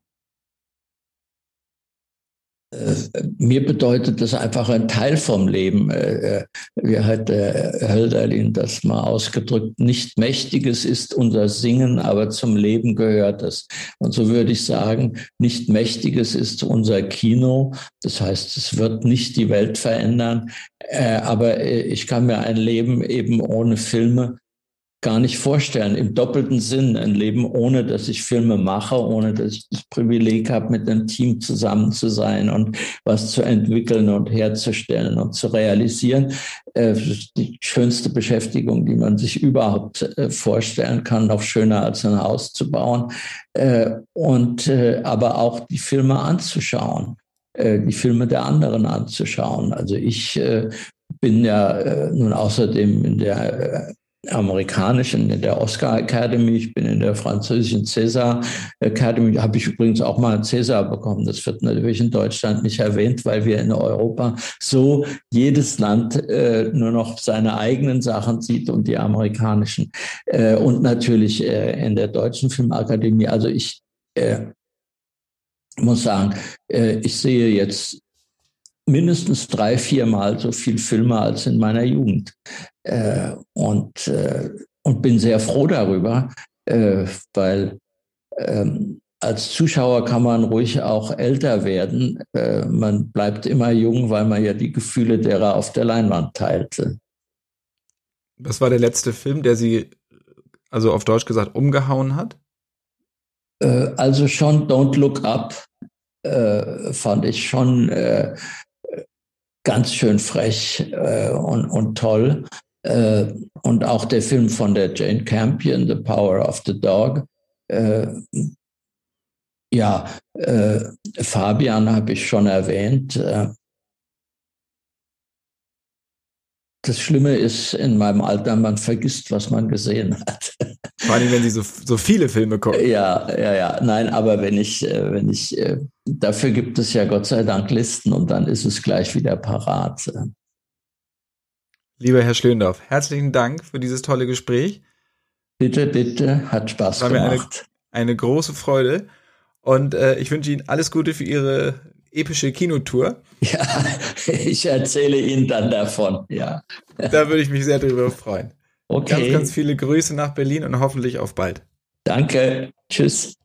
Äh, mir bedeutet das einfach ein Teil vom Leben. Äh, äh, wie hat der Hölderlin das mal ausgedrückt? Nicht Mächtiges ist unser Singen, aber zum Leben gehört es. Und so würde ich sagen, nicht Mächtiges ist unser Kino. Das heißt, es wird nicht die Welt verändern. Aber ich kann mir ein Leben eben ohne Filme gar nicht vorstellen, im doppelten Sinn ein Leben, ohne dass ich Filme mache, ohne dass ich das Privileg habe, mit einem Team zusammen zu sein und was zu entwickeln und herzustellen und zu realisieren. Äh, die schönste Beschäftigung, die man sich überhaupt äh, vorstellen kann, noch schöner als ein Haus zu bauen. Äh, und aber auch die Filme anzuschauen, die Filme der anderen anzuschauen. Also ich bin ja nun außerdem in der amerikanischen, in der Oscar Academy, ich bin in der französischen César Academy, habe ich übrigens auch mal César bekommen. Das wird natürlich in Deutschland nicht erwähnt, weil wir in Europa so jedes Land äh, nur noch seine eigenen Sachen sieht und die amerikanischen. Äh, und natürlich äh, in der Deutschen Filmakademie. Also ich äh, muss sagen, äh, ich sehe jetzt mindestens drei, viermal so viel Filme als in meiner Jugend. Äh, und, äh, und bin sehr froh darüber, äh, weil ähm, als Zuschauer kann man ruhig auch älter werden. Äh, man bleibt immer jung, weil man ja die Gefühle derer auf der Leinwand teilte. Was war der letzte Film, der Sie, also auf Deutsch gesagt, umgehauen hat? Äh, also schon Don't Look Up äh, fand ich schon ganz schön frech und, und toll. Äh, und auch der Film von der Jane Campion, The Power of the Dog. Äh, ja, äh, Fabian habe ich schon erwähnt. Äh, das Schlimme ist in meinem Alter, man vergisst, was man gesehen hat. Vor allem, wenn Sie so, so viele Filme gucken. Ja, ja, ja. Nein, aber wenn ich, äh, wenn ich, äh, dafür gibt es ja Gott sei Dank Listen und dann ist es gleich wieder parat. Lieber Herr Schlöndorf, herzlichen Dank für dieses tolle Gespräch. Bitte, bitte, hat Spaß War gemacht. Mir eine, eine große Freude und äh, ich wünsche Ihnen alles Gute für Ihre epische Kinotour. Ja, ich erzähle Ihnen dann davon, ja. Da würde ich mich sehr drüber freuen. Okay. Ganz, ganz viele Grüße nach Berlin und hoffentlich auf bald. Danke. Tschüss.